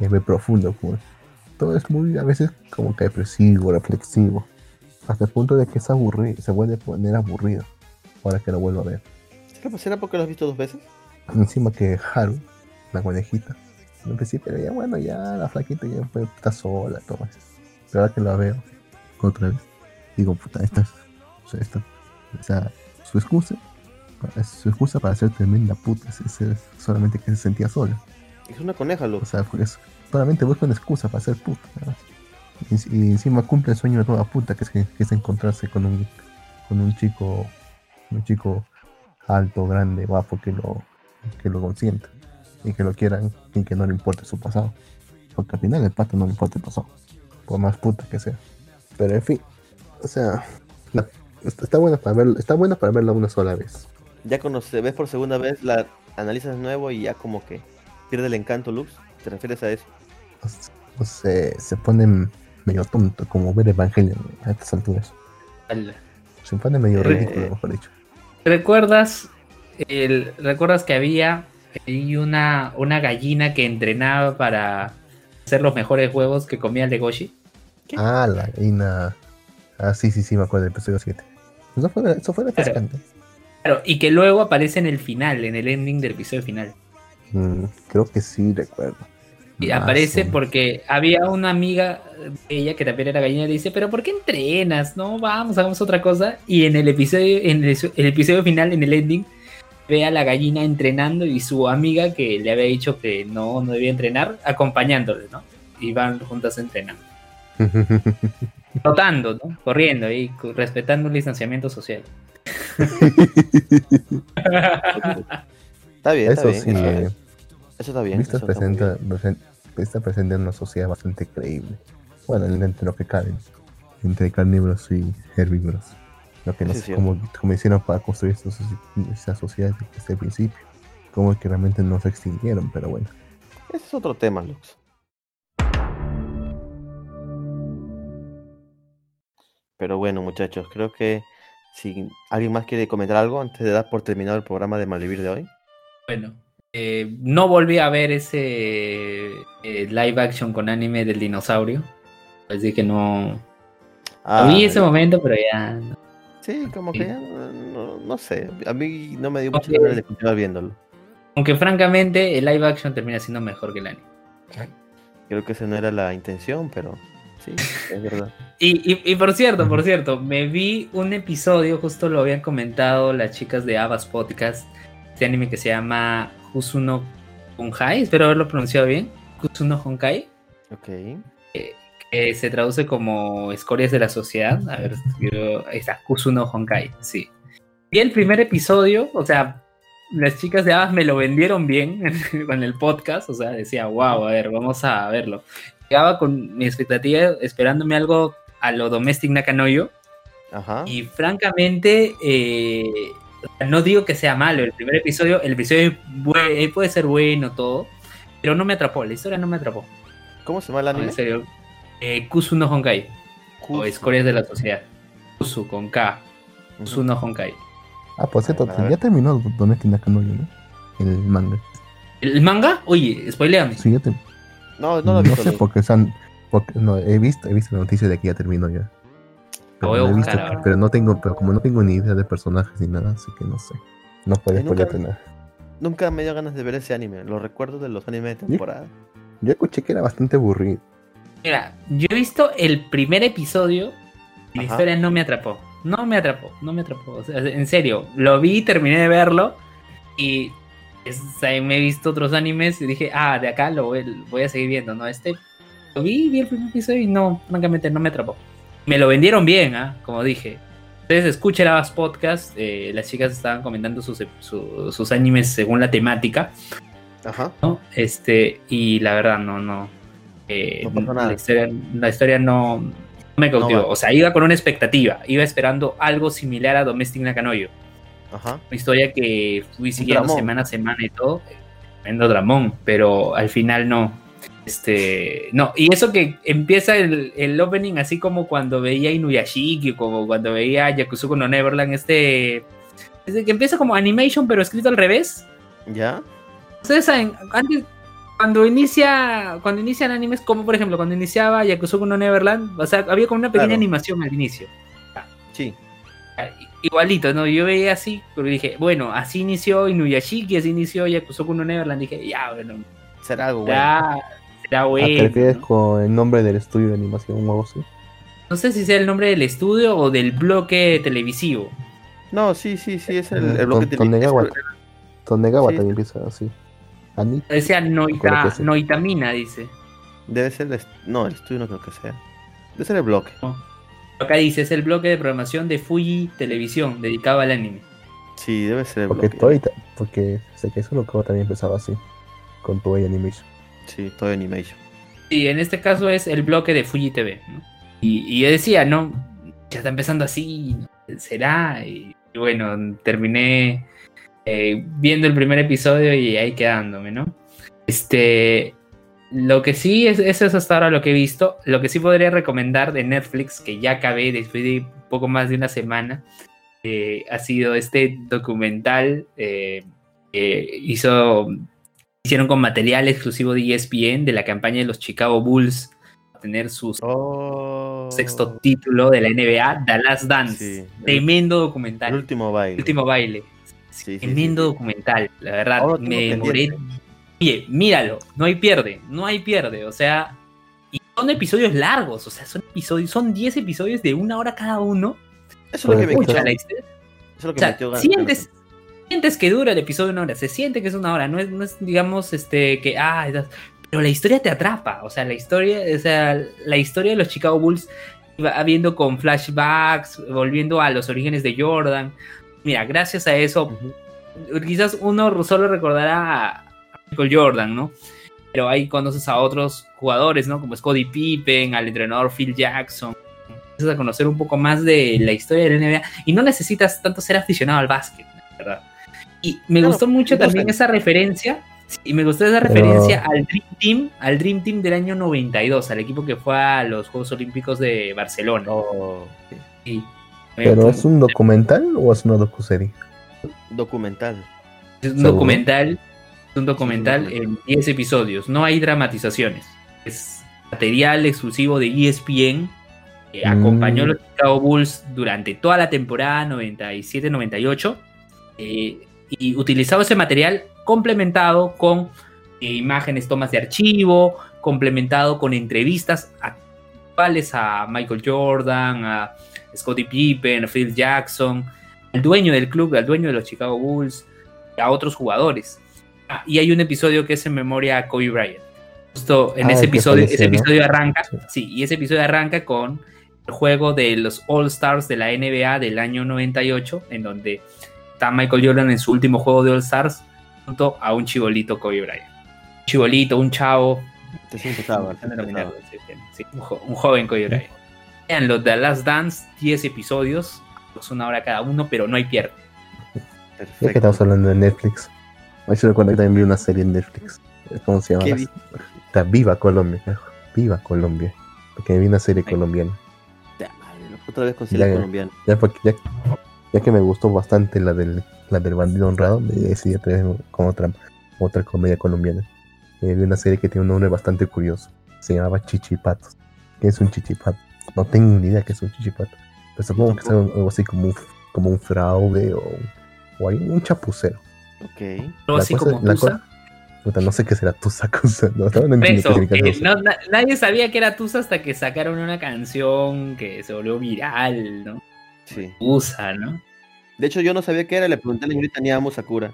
es ver profundo. Pues. Todo es muy, a veces, como que depresivo, reflexivo. Hasta el punto de que es aburrido, se vuelve a poner aburrido. Ahora que lo vuelvo a ver. ¿Será, será porque lo has visto dos veces? Encima que Haru, la conejita, al principio ya bueno, ya la flaquita ya pues, está sola, todo eso. Pero ahora que la veo otra vez, digo, puta, esta es, o sea, esta- o sea, su excusa, es su excusa para ser tremenda puta, es, es- solamente que se sentía sola. Es una coneja, O loco. sea, pues, solamente busca una excusa para ser puta. ¿no? Y, y encima cumple el sueño de toda puta, que es, que, es encontrarse con un, con un chico, un chico alto, grande, guapo, que lo, que lo consienta y que lo quieran y que no le importe su pasado. Porque al final el pato no le importa el pasado, por más puta que sea. Pero en fin, o sea, está, bueno para verlo, está bueno para verla una sola vez. Ya cuando se ves por segunda vez, la analizas de nuevo y ya como que pierde el encanto, Lux. ¿Te refieres a eso? O s- o se, se pone medio tonto, como ver Evangelion a estas alturas. Al- Se pone medio Eh, ridículo, mejor dicho. ¿Recuerdas, el, ¿recuerdas que había una, una gallina que entrenaba para hacer los mejores huevos que comía el Legoshi? Ah, la gallina. Ah, sí, sí, sí, me acuerdo del episodio 7. Eso fue, eso fue refrescante. Claro, y que luego aparece en el final, en el ending del episodio final. Mm, creo que sí, recuerdo. Y Más aparece porque había una amiga de ella que también era gallina y le dice, pero ¿por qué entrenas? No, vamos, hagamos otra cosa. Y en el episodio, en el, el episodio final, en el ending, ve a la gallina entrenando y su amiga que le había dicho que no, no debía entrenar, acompañándole, ¿no? Y van juntas entrenando. Trotando, ¿no? Corriendo y respetando el distanciamiento social. Está bien, está Eso bien. sí, está bien. Eso está presenta, bien. presen- Vista presenta en una sociedad bastante creíble. Bueno, entre lo que cabe. Entre carnívoros y herbívoros. Lo que no sé cómo, cómo hicieron para construir esta, soci- esta sociedad desde el principio. Como que realmente no se extinguieron, pero bueno. Ese es otro tema, Lux. Pero bueno, muchachos, creo que si alguien más quiere comentar algo antes de dar por terminado el programa de Malvivir de hoy. Bueno, eh, no volví a ver ese eh, live action con anime del dinosaurio. Así que no. Ah, vi ese momento, pero ya. no. Sí, como Sí. que ya no, no- sé. A mí no me dio Ok. muchas ganas de continuar viéndolo. Aunque francamente, el live action termina siendo mejor que el anime. Creo que esa no era la intención, pero sí, es verdad. Y, y- y por cierto, por cierto, me vi un episodio, justo lo habían comentado las chicas de Abbas Podcast, este anime que se llama Kusuno Honkai, espero haberlo pronunciado bien, Kusuno Honkai, Ok. que se traduce como escorias de la sociedad. A ver, yo, ahí está, Kusuno Honkai, sí. Vi el primer episodio, o sea, las chicas de Abbas me lo vendieron bien con el podcast, o sea, decía, wow, a ver, vamos a verlo. Llegaba con mi expectativa esperándome algo a lo Domestic Nakanoyo, Ajá. y francamente, eh, no digo que sea malo. El primer episodio, el episodio eh, puede ser bueno, todo, pero no me atrapó. La historia no me atrapó. ¿Cómo se llama el No, anime? en serio. Eh, Kusu no Honkai, o. Escorias de la Sociedad. Kusu con K. Kusu no Honkai. Ah, por cierto, ya terminó Donete Nakanoyo, ¿no? El manga. ¿El manga? Oye, spoileame. Sí, ya te- No, no lo no, he visto. sé Lux. porque están. Porque, no, he visto, he visto la noticia de que ya terminó ya. Pero, voy a no he buscar visto- ahora. pero no tengo, pero como no tengo ni idea de personajes ni nada, así que no sé. No puedes spoilearte nada. Nunca me dio ganas de ver ese anime. Lo recuerdo de los animes de temporada. Yo escuché que era bastante aburrido. Mira, yo he visto el primer episodio y la Ajá. historia no me atrapó. No me atrapó, no me atrapó. O sea, en serio, lo vi, terminé de verlo y es- o sea, me he visto otros animes y dije, ah, de acá lo voy, voy a seguir viendo, ¿no? Este lo vi, vi el primer episodio y no, francamente no me atrapó. Me lo vendieron bien, ¿ah? Como dije. Ustedes escuchen las podcast, eh, las chicas estaban comentando sus, su- sus animes según la temática. Ajá. ¿no? Este, y la verdad, no, no. eh, No pasó nada. La historia, la historia no, no me cautivó. No o sea, iba con una expectativa. Iba esperando algo similar a Domestic Nakanoyo. Ajá. Una historia que fui siguiendo semana a semana y todo. Tremendo dramón, pero al final no. Este, no, y eso que empieza el, el opening así como cuando veía Inuyashiki, como cuando veía Yakuzuko no Neverland, este, desde que empieza como animation pero escrito al revés. ¿Ya? Ustedes saben, antes, cuando inicia, cuando inician animes, como por ejemplo cuando iniciaba Yakuzuko no Neverland, o sea, había como una pequeña Claro. animación al inicio. Sí. Igualito, ¿no? Yo veía así, pero dije, bueno, así inició Inuyashiki, así inició Yakusoku no Neverland. Dije, ya, bueno, Será algo bueno. será, será ¿A bueno. ¿Te con el nombre del estudio de animación o algo así? No sé si sea el nombre del estudio o del bloque televisivo. No, sí, sí, sí, es el, el bloque Ton- tele- Tonegawa. Sí. también empieza así. Ani. Decía Noita, que. Noitamina, dice. Debe ser el No, el estudio no creo que sea. Debe ser el bloque. Acá dice, es el bloque de programación de Fuji Televisión, dedicado al anime. Sí, debe ser el Porque bloque. Porque sé que eso lo también empezaba así. Con Toei Animation. Sí, todo Animation. Y en este caso es el bloque de Fuji TV. ¿no? Y, y yo decía, no, ya está empezando así, será. Y, bueno, terminé eh, viendo el primer episodio y ahí quedándome, ¿no? Este, lo que sí, es, eso es hasta ahora lo que he visto. Lo que sí podría recomendar de Netflix, que ya acabé después de poco más de una semana, eh, ha sido este documental eh, que hizo hicieron con material exclusivo de ESPN de la campaña de los Chicago Bulls a tener su Oh. sexto título de la NBA, The Last Dance. Sí. Tremendo El documental. último baile. El último baile. Sí, sí, Tremendo sí, documental, la verdad. Ahora me demoré. pendiente. Oye, míralo, no hay pierde, no hay pierde. O sea, y son episodios largos, o sea, son episodios, son 10 episodios de una hora cada uno. Eso es lo que me que o sea, me metió ganas. Sientes, que dura el episodio una hora, se siente que es una hora, no es, no es digamos, este, que, ah, pero la historia te atrapa, o sea, la historia, o sea, la historia de los Chicago Bulls va viendo con flashbacks, volviendo a los orígenes de Jordan. Mira, gracias a eso, quizás uno solo recordará a Michael Jordan, ¿no? Pero ahí conoces a otros jugadores, ¿no? Como Scottie Pippen, al entrenador Phil Jackson. Empiezas a conocer un poco más de la historia de la NBA y no necesitas tanto ser aficionado al básquet, ¿verdad? Y me Claro, gustó mucho también esa referencia. Y me gustó esa Pero- referencia al Dream Team, al Dream Team del año 92, al equipo que fue a los Juegos Olímpicos de Barcelona. Oh, sí. ¿Pero es un documental o es una docuserie? Documental. Es un ¿Seguro? documental, es un documental Sí, en 10 episodios, no hay dramatizaciones. Es material exclusivo de ESPN que Mm. acompañó a los Chicago Bulls durante toda la temporada 97-98 eh, y utilizaba ese material complementado con eh, imágenes, tomas de archivo, complementado con entrevistas actuales a Michael Jordan, a Scottie Pippen, a Phil Jackson, al dueño del club, al dueño de los Chicago Bulls, a otros jugadores. Ah, y hay un episodio que es en memoria a Kobe Bryant. Justo en Ah, ese episodio, ese ¿no? episodio arranca, Sí. sí, y ese episodio arranca con el juego de los All Stars de la NBA del año 98, en donde está Michael Jordan en su último juego de All Stars junto a un chibolito Kobe Bryant. Un chibolito, un chavo, Te siento sí, un, jo- un joven Kobe Bryant. Vean los de Last Dance, 10 episodios, pues una hora cada uno, pero no hay pierde. Ya que Perfecto. estamos hablando de Netflix. Si recuerdo que también vi una serie en Netflix. ¿Cómo se llama? Está Viva Colombia. Viva Colombia. Porque vi una serie colombiana. Ya, madre, ¿no? Otra vez con serie colombiana. Ya, porque ya, ya que me gustó bastante la del, la del bandido honrado, me decidí a traer con otra, otra comedia colombiana. Eh, vi una serie que tiene un nombre bastante curioso. Se llamaba Chichipatos. ¿Qué es un chichipato? No tengo ni idea qué es un chichipato. Pero supongo que es algo, así como un, como un fraude o, o hay un chapucero. Ok. Algo La así cosa- como Tusa. Puta, no sé qué será Tusa cosa. No, no, no eso, que no- na- nadie sabía que era Tusa hasta que sacaron una canción que se volvió viral, ¿no? Sí. Tusa, ¿no? De hecho, yo no sabía qué era. Le pregunté a la señorita Niamu Sakura.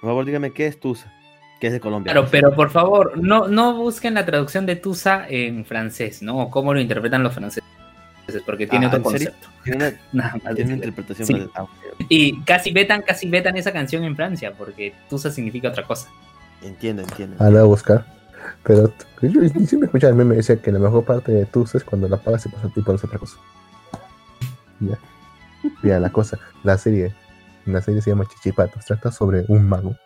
Por favor, dígame qué es Tusa. Que es de Colombia. Claro, pero por favor, no, no busquen la traducción de Tusa en francés, ¿no? O cómo lo interpretan los franceses, porque tiene Ah, otro concepto. Tiene una, Nada más tiene una decir. interpretación. Sí. más- ah, ok, ok. Y casi vetan, casi vetan esa canción en Francia, porque Tusa significa otra cosa. Entiendo, entiendo. Ah, la voy a buscar. Pero yo, yo siempre escuchaba el meme decía que la mejor parte de Tusa es cuando la pagas y pasa y pones otra cosa. Ya. Mira, la cosa, la serie, la serie se llama Chichipatos, trata sobre un mago,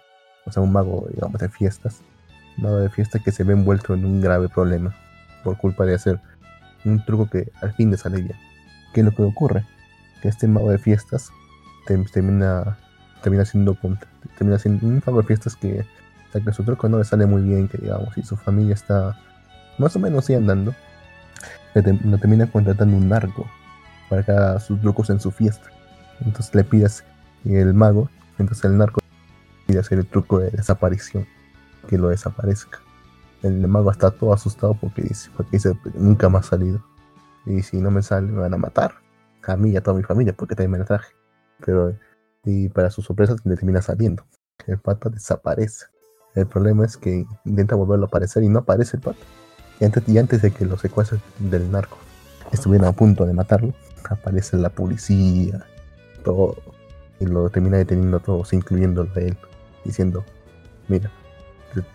o sea, un mago, digamos, de fiestas, mago de fiesta que se ve envuelto en un grave problema por culpa de hacer un truco que al fin bien. ¿Qué es lo que ocurre? Que este mago de fiestas termina, termina siendo termina siendo un mago de fiestas que, o que su truco no le sale muy bien, que digamos, y su familia está más o menos sí andando. Le termina contratando un narco para que sus trucos en su fiesta. Entonces le pidas el mago, entonces el narco pide hacer el truco de desaparición, que lo desaparezca. El mago está todo asustado porque dice, porque dice nunca más ha salido. Y si no me sale, me van a matar. A mí y a toda mi familia, porque también me la traje. Pero, y para su sorpresa, le termina saliendo. El pata desaparece. El problema es que intenta volverlo a aparecer y no aparece el pata. Y antes, y antes de que los secuaces del narco estuvieran a punto de matarlo, aparece la policía, todo. Y lo termina deteniendo a todos, incluyéndolo a él, diciendo, mira,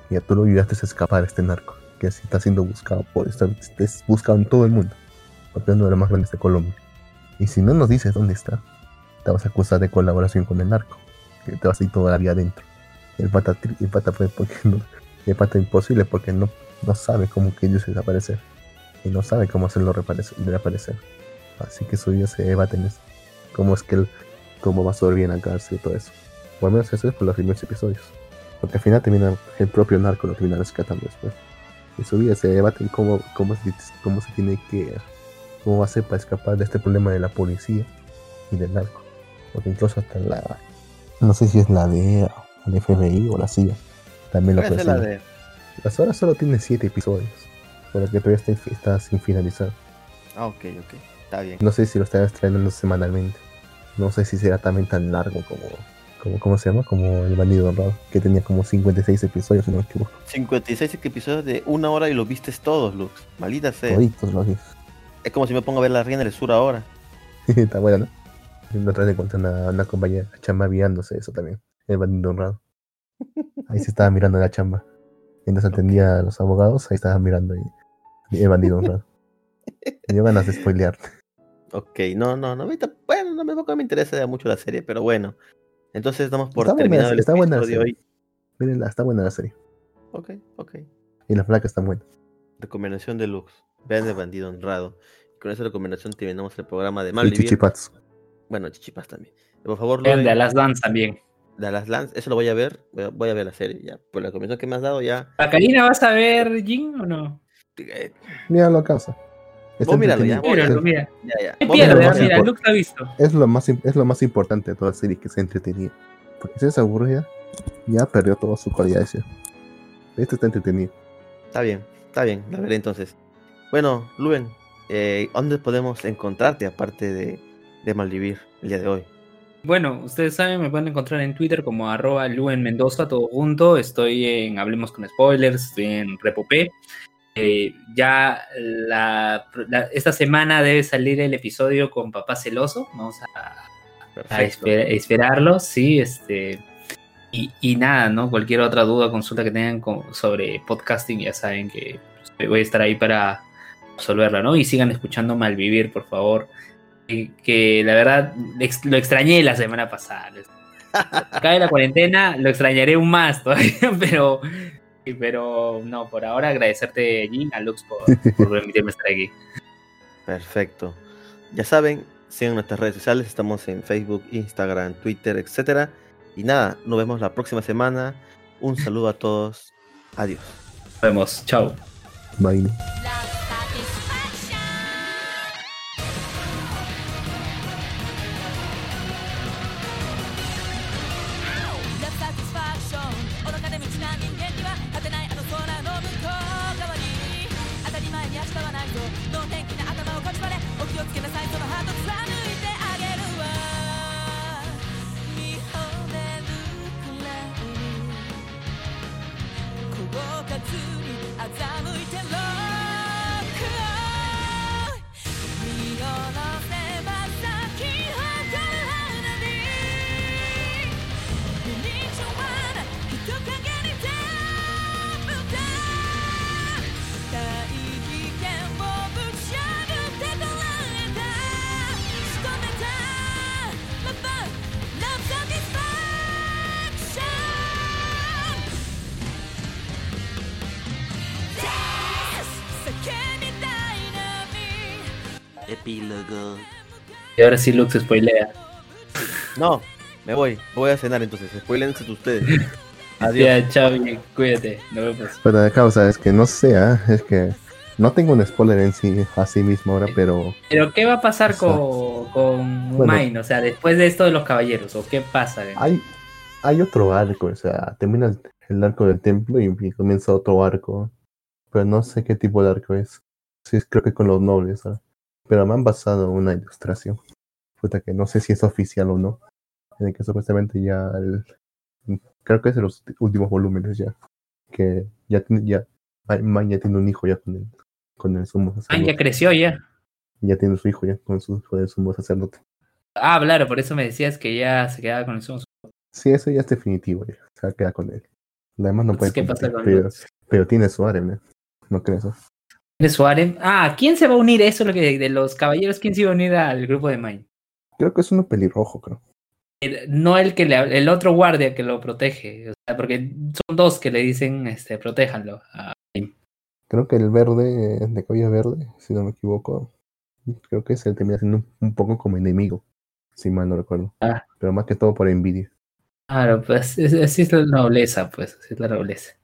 mira, tú lo ayudaste a escapar a este narco, que está siendo buscado por está, es buscado en todo el mundo, porque es uno de los más grandes de Colombia. Y si no nos dices dónde está, te vas a acusar de colaboración con el narco, que te vas a ir toda la adentro. El pata, el pata fue porque no, el pata imposible porque no, no sabe cómo que ellos desaparecer y no sabe cómo hacerlo reaparecer. Así que su vida se debate en eso. Cómo es que él, cómo va a sobrevivir en la cárcel y todo eso. Por lo menos eso es por los primeros episodios. Porque al final termina el propio narco lo termina rescatando después. Y su vida se debate en cómo, cómo, se, cómo se tiene que. cómo va a hacer para escapar de este problema de la policía y del narco. Porque incluso hasta la. no sé si es la DEA, o el FBI o la CIA. También lo Puede ser la persigue. de- Las horas solo tiene 7 episodios. Por lo que todavía está, está sin finalizar. Ah, ok, ok. Está bien. No sé si lo están estrenando semanalmente. No sé si será también tan largo como, como ¿cómo se llama? Como El Bandido Honrado, que tenía como 56 episodios, si no me equivoco. 56 episodios de una hora y lo vistes todos, Lux. Maldita sea. Toditos los vi. Es como si me pongo a ver la reina del sur ahora. Está buena, ¿no? Y otra vez encontré una, una compañera chamba viándose eso también. El Bandido Honrado. Ahí se estaba mirando la chamba. Mientras atendía a los abogados, ahí estaba mirando ahí El Bandido Honrado. Me dio ganas de spoilear. Ok, no, no, no. ahorita- Bueno, no me, me interesa mucho la serie, pero bueno. Entonces damos por Está buena, terminado el está buena la episodio de serie. hoy. Mírenla, está buena la serie. Ok, ok. Y la placa está buena. Recomendación de Lux. Vean el bandido honrado. Y con esa recomendación terminamos el programa de Y Malvivir. chichipats. Bueno, chichipas también. Por favor, Vean de Last Dance también. de las Lance, eso lo voy a ver. Voy a, voy a ver la serie ya. Por la recomendación que me has dado ya. ¿A Karina vas a ver Jin o no? eh, Míralo a casa. Está Vos míralo, ya, entretenido. Míralo, Es- lo ha visto. Es lo más es lo más importante de toda la serie que se entretenida. Porque si es aburrida, ya perdió toda su calidad de ser. Este está entretenido. Está bien, está bien, la veré entonces. Bueno, Luen, eh, ¿dónde podemos encontrarte aparte de, de Maldivir el día de hoy? Bueno, ustedes saben, me pueden encontrar en Twitter como arroba Luen Mendoza, todo junto. Estoy en Hablemos con Spoilers, estoy en Repopé. Eh, ya la- la- esta semana debe salir el episodio con Papá Celoso. Vamos a, a esper- esperarlo, sí, este. Y, y nada, ¿no? Cualquier otra duda, consulta que tengan con- sobre podcasting, ya saben que pues, voy a estar ahí para resolverla, ¿no? Y sigan escuchando Malvivir, por favor. Que, que la verdad lo extrañé la semana pasada. Cabe la cuarentena, lo extrañaré aún más todavía, pero, pero no, por ahora agradecerte, Jin, a Lux por, por permitirme estar aquí. Perfecto. Ya saben, sigan nuestras redes sociales, estamos en Facebook, Instagram, Twitter, etcétera. Y nada, nos vemos la próxima semana. Un saludo a todos. Adiós. Nos vemos, chao. Bye. Epílogo. Y ahora sí Lux spoilea. No, me voy. Voy a cenar entonces. Spoilense ustedes. Adiós. Ya, chao, cuídate. Nos vemos. Pero de causa es que no sé, ¿ah? es que no tengo un spoiler en sí así mismo ahora, pero Pero ¿qué va a pasar O sea, con, con bueno. Mine? O sea, después de esto de los caballeros, ¿o qué pasa? hay, hay otro arco, o sea, termina el, el arco del templo y, y comienza otro arco, pero no sé qué tipo de arco es. Sí, creo que con los nobles, ¿ah? Pero me han basado una ilustración, puta que no sé si es oficial o no, en el que supuestamente ya, el- creo que es de los últimos volúmenes ya, que ya, tiene- ya, Mine ya tiene un hijo ya con el, con el sumo Mine sacerdote. ya creció ya. Ya tiene su hijo ya con su con el sumo sacerdote. Ah, claro, por eso me decías que ya se quedaba con el sumo. Sí, eso ya es definitivo, ya. Se va a quedar con él. Además no puede Entonces, ¿qué pasa competir, con pero, pero tiene su harem, ¿no? ¿No crees? no? ¿De su harem? Ah, ¿quién se va a unir? Eso es lo que de los caballeros, ¿quién se iba a unir al grupo de Mine? Creo que es uno pelirrojo, creo. El- no el que le el otro guardia que lo protege, o sea, porque son dos que le dicen, este, protéjanlo. a Mine. Creo que el verde, de cabello verde, si no me equivoco, creo que es el termina siendo un, poco como enemigo, si mal no recuerdo. Ah. Pero más que todo por envidia. Claro, pues es- así es la nobleza, pues, así es la nobleza.